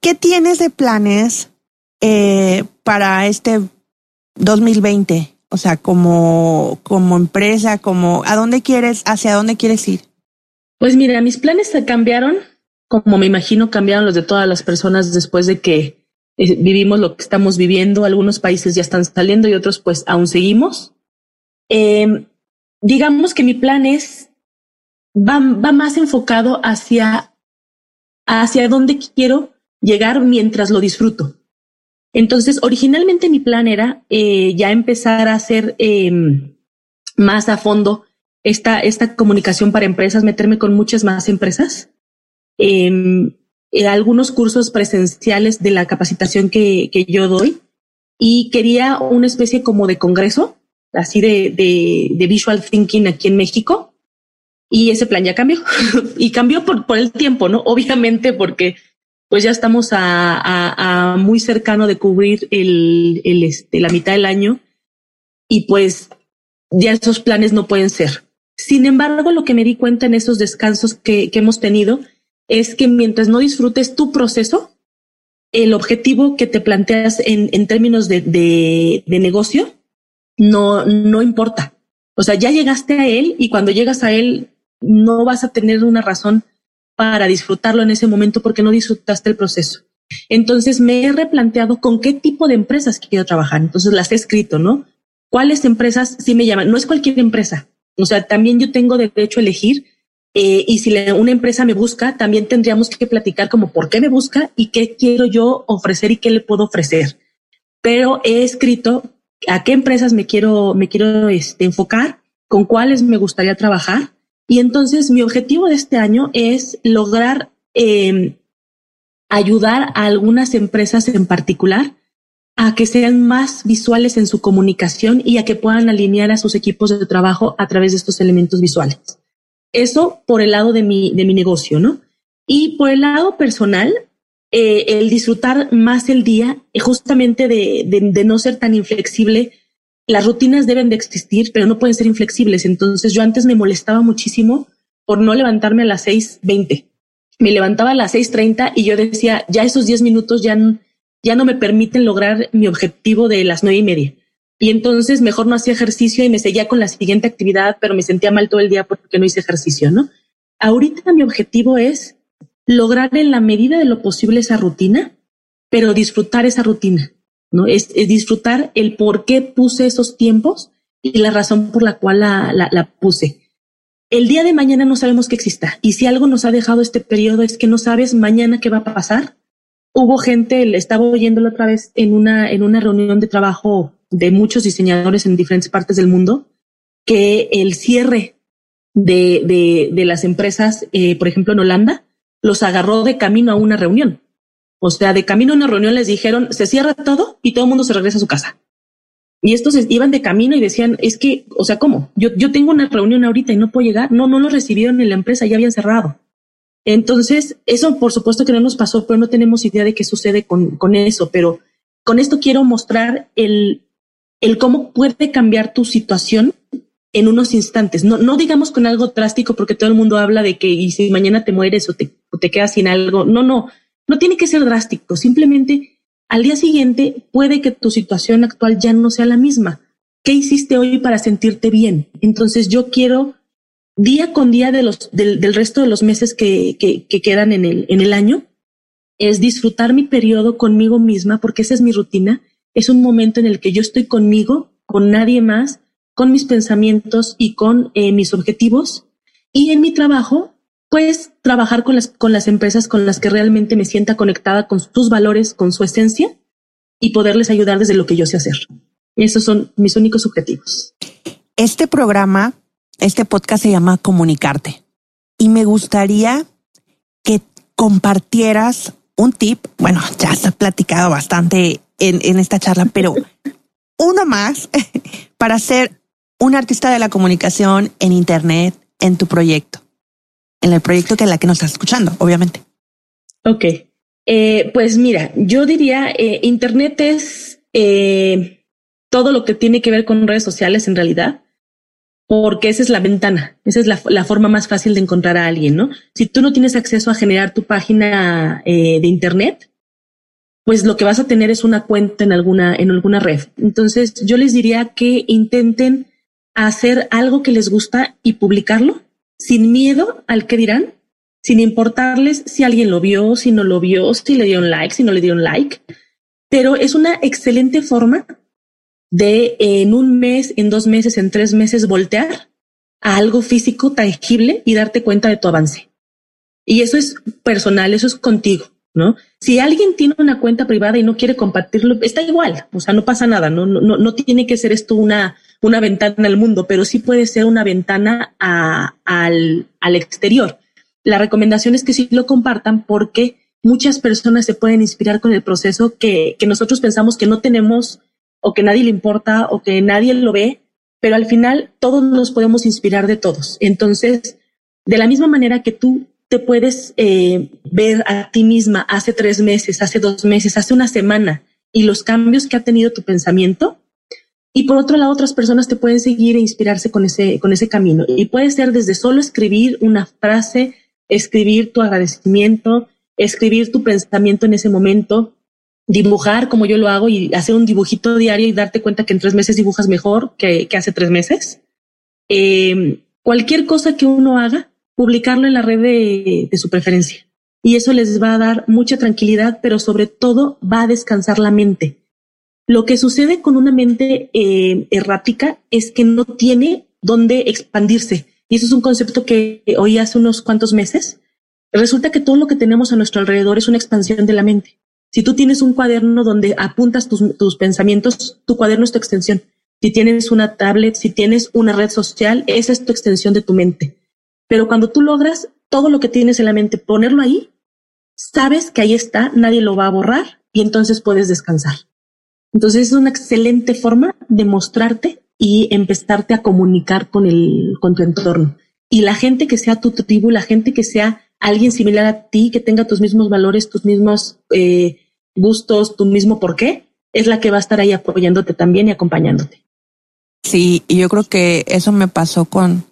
¿Qué tienes de planes eh, para este 2020? O sea, como, como empresa, como, ¿a dónde quieres, hacia dónde quieres ir? Pues mira, mis planes se cambiaron, como me imagino cambiaron los de todas las personas después de que eh, vivimos lo que estamos viviendo, algunos países ya están saliendo y otros pues aún seguimos. Eh, digamos que mi plan es, va, va más enfocado hacia, hacia dónde quiero llegar mientras lo disfruto. Entonces, originalmente mi plan era eh, ya empezar a hacer em, más a fondo esta, esta comunicación para empresas, meterme con muchas más empresas. Eh, eh, algunos cursos presenciales de la capacitación que, que, yo doy y quería una especie como de congreso, así de, de, de visual thinking aquí en México. Y ese plan ya cambió *laughs* y cambió por, por el tiempo, ¿no? Obviamente porque pues ya estamos a, muy cercano de cubrir el, este, la mitad del año y pues ya esos planes no pueden ser. Sin embargo, lo que me di cuenta en esos descansos que, hemos tenido es que mientras no disfrutes tu proceso, el objetivo que te planteas en, términos de, de, de, negocio no, no importa. O sea, ya llegaste a él y cuando llegas a él no vas a tener una razón para disfrutarlo en ese momento porque no disfrutaste el proceso. Entonces me he replanteado con qué tipo de empresas quiero trabajar. Entonces las he escrito, ¿no? ¿Cuáles empresas sí me llaman? No es cualquier empresa. O sea, también yo tengo derecho a elegir eh, y si una empresa me busca, también tendríamos que platicar como por qué me busca y qué quiero yo ofrecer y qué le puedo ofrecer. Pero he escrito a qué empresas me quiero, me quiero este, enfocar, con cuáles me gustaría trabajar. Y entonces mi objetivo de este año es lograr eh, ayudar a algunas empresas en particular a que sean más visuales en su comunicación y a que puedan alinear a sus equipos de trabajo a través de estos elementos visuales. Eso por el lado de mi, de mi negocio, ¿no? Y por el lado personal, eh, el disfrutar más el día, eh, justamente de, de, no ser tan inflexible. Las rutinas deben de existir, pero no pueden ser inflexibles. Entonces yo antes me molestaba muchísimo por no levantarme a las 6.20. Me levantaba a las 6.30 y yo decía, ya esos 10 minutos ya, ya no me permiten lograr mi objetivo de las nueve y media. Y entonces mejor no hacía ejercicio y me seguía con la siguiente actividad, pero me sentía mal todo el día porque no hice ejercicio, ¿no? Ahorita mi objetivo es lograr en la medida de lo posible esa rutina, pero disfrutar esa rutina, ¿no? Es, disfrutar el por qué puse esos tiempos y la razón por la cual la, la, puse. el día de mañana no sabemos que exista. Y si algo nos ha dejado este periodo es que no sabes mañana qué va a pasar. Hubo gente, estaba oyéndolo otra vez en una, en una reunión de trabajo de muchos diseñadores en diferentes partes del mundo, que el cierre de, de, de las empresas, eh, por ejemplo, en Holanda, los agarró de camino a una reunión. O sea, de camino a una reunión les dijeron, se cierra todo y todo el mundo se regresa a su casa. Y estos iban de camino y decían, es que, o sea, ¿cómo? Yo, yo tengo una reunión ahorita y no puedo llegar. No, no lo recibieron en la empresa, ya habían cerrado. Entonces, eso por supuesto que no nos pasó, pero no tenemos idea de qué sucede con, con eso. Pero con esto quiero mostrar el, el cómo puede cambiar tu situación en unos instantes. No, no digamos con algo drástico porque todo el mundo habla de que y si mañana te mueres o te, o te quedas sin algo. No, no, no tiene que ser drástico. Simplemente al día siguiente puede que tu situación actual ya no sea la misma. ¿Qué hiciste hoy para sentirte bien? Entonces yo quiero día con día de los, del, del resto de los meses que, que, que quedan en el, en el año, es disfrutar mi periodo conmigo misma, porque esa es mi rutina. Es un momento en el que yo estoy conmigo, con nadie más, con mis pensamientos y con eh, mis objetivos. Y en mi trabajo pues trabajar con las, con las empresas con las que realmente me sienta conectada con sus valores, con su esencia y poderles ayudar desde lo que yo sé hacer. Esos son mis únicos objetivos. Este programa, este podcast se llama Comunicarte y me gustaría que compartieras un tip. Bueno, ya has platicado bastante en, en esta charla, pero uno más *laughs* para ser un artista de la comunicación en Internet, en tu proyecto en el proyecto que la que nos está escuchando, obviamente. Ok. Eh, pues mira, yo diría, eh, Internet es eh, todo lo que tiene que ver con redes sociales en realidad, porque esa es la ventana, esa es la, la forma más fácil de encontrar a alguien, ¿no? Si tú no tienes acceso a generar tu página de Internet, pues lo que vas a tener es una cuenta en alguna, en alguna red. Entonces, yo les diría que intenten hacer algo que les gusta y publicarlo sin miedo al que dirán, sin importarles si alguien lo vio, si no lo vio, si le dieron like, si no le dieron like. Pero es una excelente forma de en un mes, en dos meses, en tres meses voltear a algo físico tangible y darte cuenta de tu avance. Y eso es personal, eso es contigo, ¿no? Si alguien tiene una cuenta privada y no quiere compartirlo, está igual, o sea, no pasa nada, no, no, no tiene que ser esto una, una ventana al mundo, pero sí puede ser una ventana a, al, al exterior. La recomendación es que sí lo compartan porque muchas personas se pueden inspirar con el proceso que, que nosotros pensamos que no tenemos o que nadie le importa o que nadie lo ve, pero al final todos nos podemos inspirar de todos. Entonces, de la misma manera que tú te puedes eh, ver a ti misma hace tres meses, hace dos meses, hace una semana y los cambios que ha tenido tu pensamiento, y por otro lado, otras personas te pueden seguir e inspirarse con ese, con ese camino. Y puede ser desde solo escribir una frase, escribir tu agradecimiento, escribir tu pensamiento en ese momento, dibujar como yo lo hago y hacer un dibujito diario y darte cuenta que en tres meses dibujas mejor que, que hace tres meses. Eh, cualquier cosa que uno haga, publicarlo en la red de su preferencia. Y eso les va a dar mucha tranquilidad, pero sobre todo va a descansar la mente lo que sucede con una mente eh, errática es que no tiene dónde expandirse. Y eso es un concepto que oí hace unos cuantos meses. Resulta que todo lo que tenemos a nuestro alrededor es una expansión de la mente. Si tú tienes un cuaderno donde apuntas tus, tus pensamientos, tu cuaderno es tu extensión. Si tienes una tablet, si tienes una red social, esa es tu extensión de tu mente. Pero cuando tú logras todo lo que tienes en la mente, ponerlo ahí, sabes que ahí está, nadie lo va a borrar y entonces puedes descansar. Entonces es una excelente forma de mostrarte y empezarte a comunicar con el, con tu entorno. Y la gente que sea tu tribu, la gente que sea alguien similar a ti, que tenga tus mismos valores, tus mismos eh, gustos, tu mismo por qué, es la que va a estar ahí apoyándote también y acompañándote. Sí, y yo creo que eso me pasó con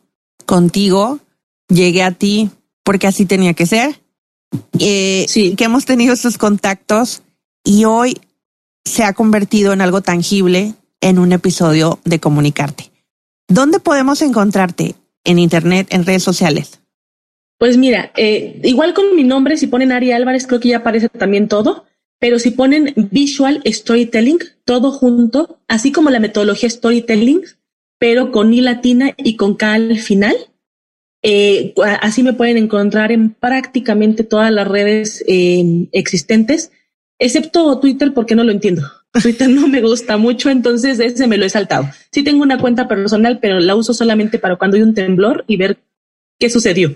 contigo. Llegué a ti porque así tenía que ser. Eh, sí. Que hemos tenido esos contactos y hoy se ha convertido en algo tangible en un episodio de Comunicarte. ¿Dónde podemos encontrarte? ¿En Internet, en redes sociales? Pues mira, eh, igual con mi nombre, si ponen Ari Álvarez, creo que ya aparece también todo, pero si ponen Visual Storytelling, todo junto, así como la metodología Storytelling, pero con I latina y con K al final, Eh, así me pueden encontrar en prácticamente todas las redes eh, existentes, excepto Twitter porque no lo entiendo. *laughs* Twitter no me gusta mucho, entonces ese me lo he saltado. Sí tengo una cuenta personal, pero la uso solamente para cuando hay un temblor y ver qué sucedió.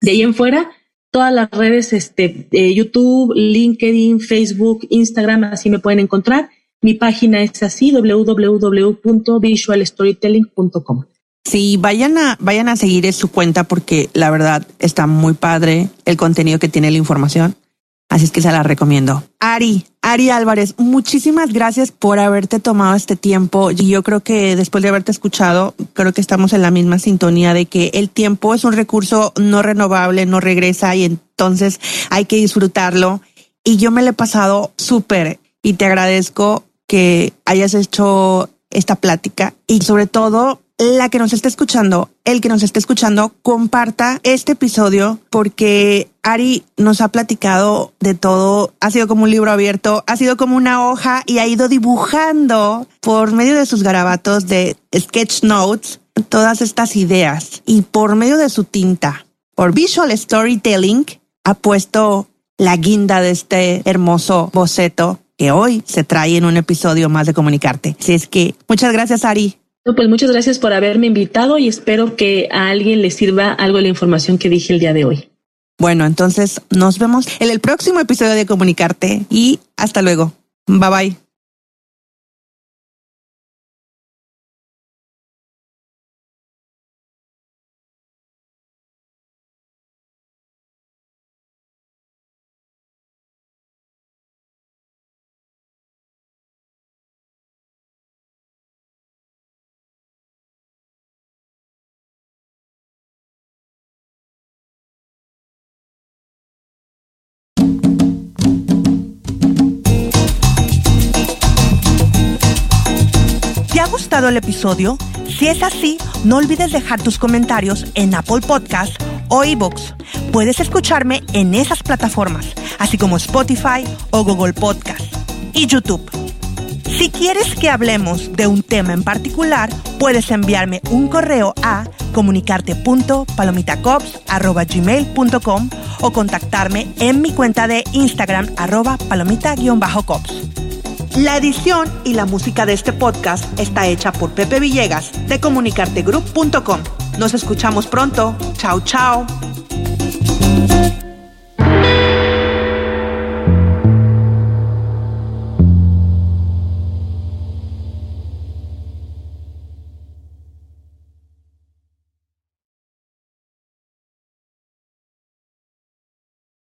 De ahí en fuera, todas las redes, este, YouTube, LinkedIn, Facebook, Instagram, así me pueden encontrar. Mi página es así, www.visualstorytelling.com. Sí, vayan a, vayan a seguir su cuenta porque la verdad está muy padre el contenido que tiene la información. Así es que se la recomiendo. Ari, Ari Álvarez, muchísimas gracias por haberte tomado este tiempo. Yo creo que después de haberte escuchado, creo que estamos en la misma sintonía de que el tiempo es un recurso no renovable, no regresa y entonces hay que disfrutarlo. Y yo me lo he pasado súper y te agradezco que hayas hecho esta plática y sobre todo la que nos esté escuchando, el que nos esté escuchando, comparta este episodio porque Ari nos ha platicado de todo. Ha sido como un libro abierto, ha sido como una hoja y ha ido dibujando por medio de sus garabatos de sketch notes todas estas ideas y por medio de su tinta, por visual storytelling, ha puesto la guinda de este hermoso boceto que hoy se trae en un episodio más de Comunicarte. Así es que muchas gracias, Ari pues muchas gracias por haberme invitado y espero que a alguien le sirva algo de la información que dije el día de hoy. Bueno, entonces nos vemos en el próximo episodio de Comunicarte y hasta luego. Bye bye. El episodio? Si es así, no olvides dejar tus comentarios en Apple Podcast o iBooks. Puedes escucharme en esas plataformas, así como Spotify o Google Podcast y YouTube. Si quieres que hablemos de un tema en particular, puedes enviarme un correo a comunicarte.palomitacops.gmail.com o contactarme en mi cuenta de Instagram arroba palomita-cops. La edición y la música de este podcast está hecha por Pepe Villegas de comunicartegroup.com. Nos escuchamos pronto. Chao, chao.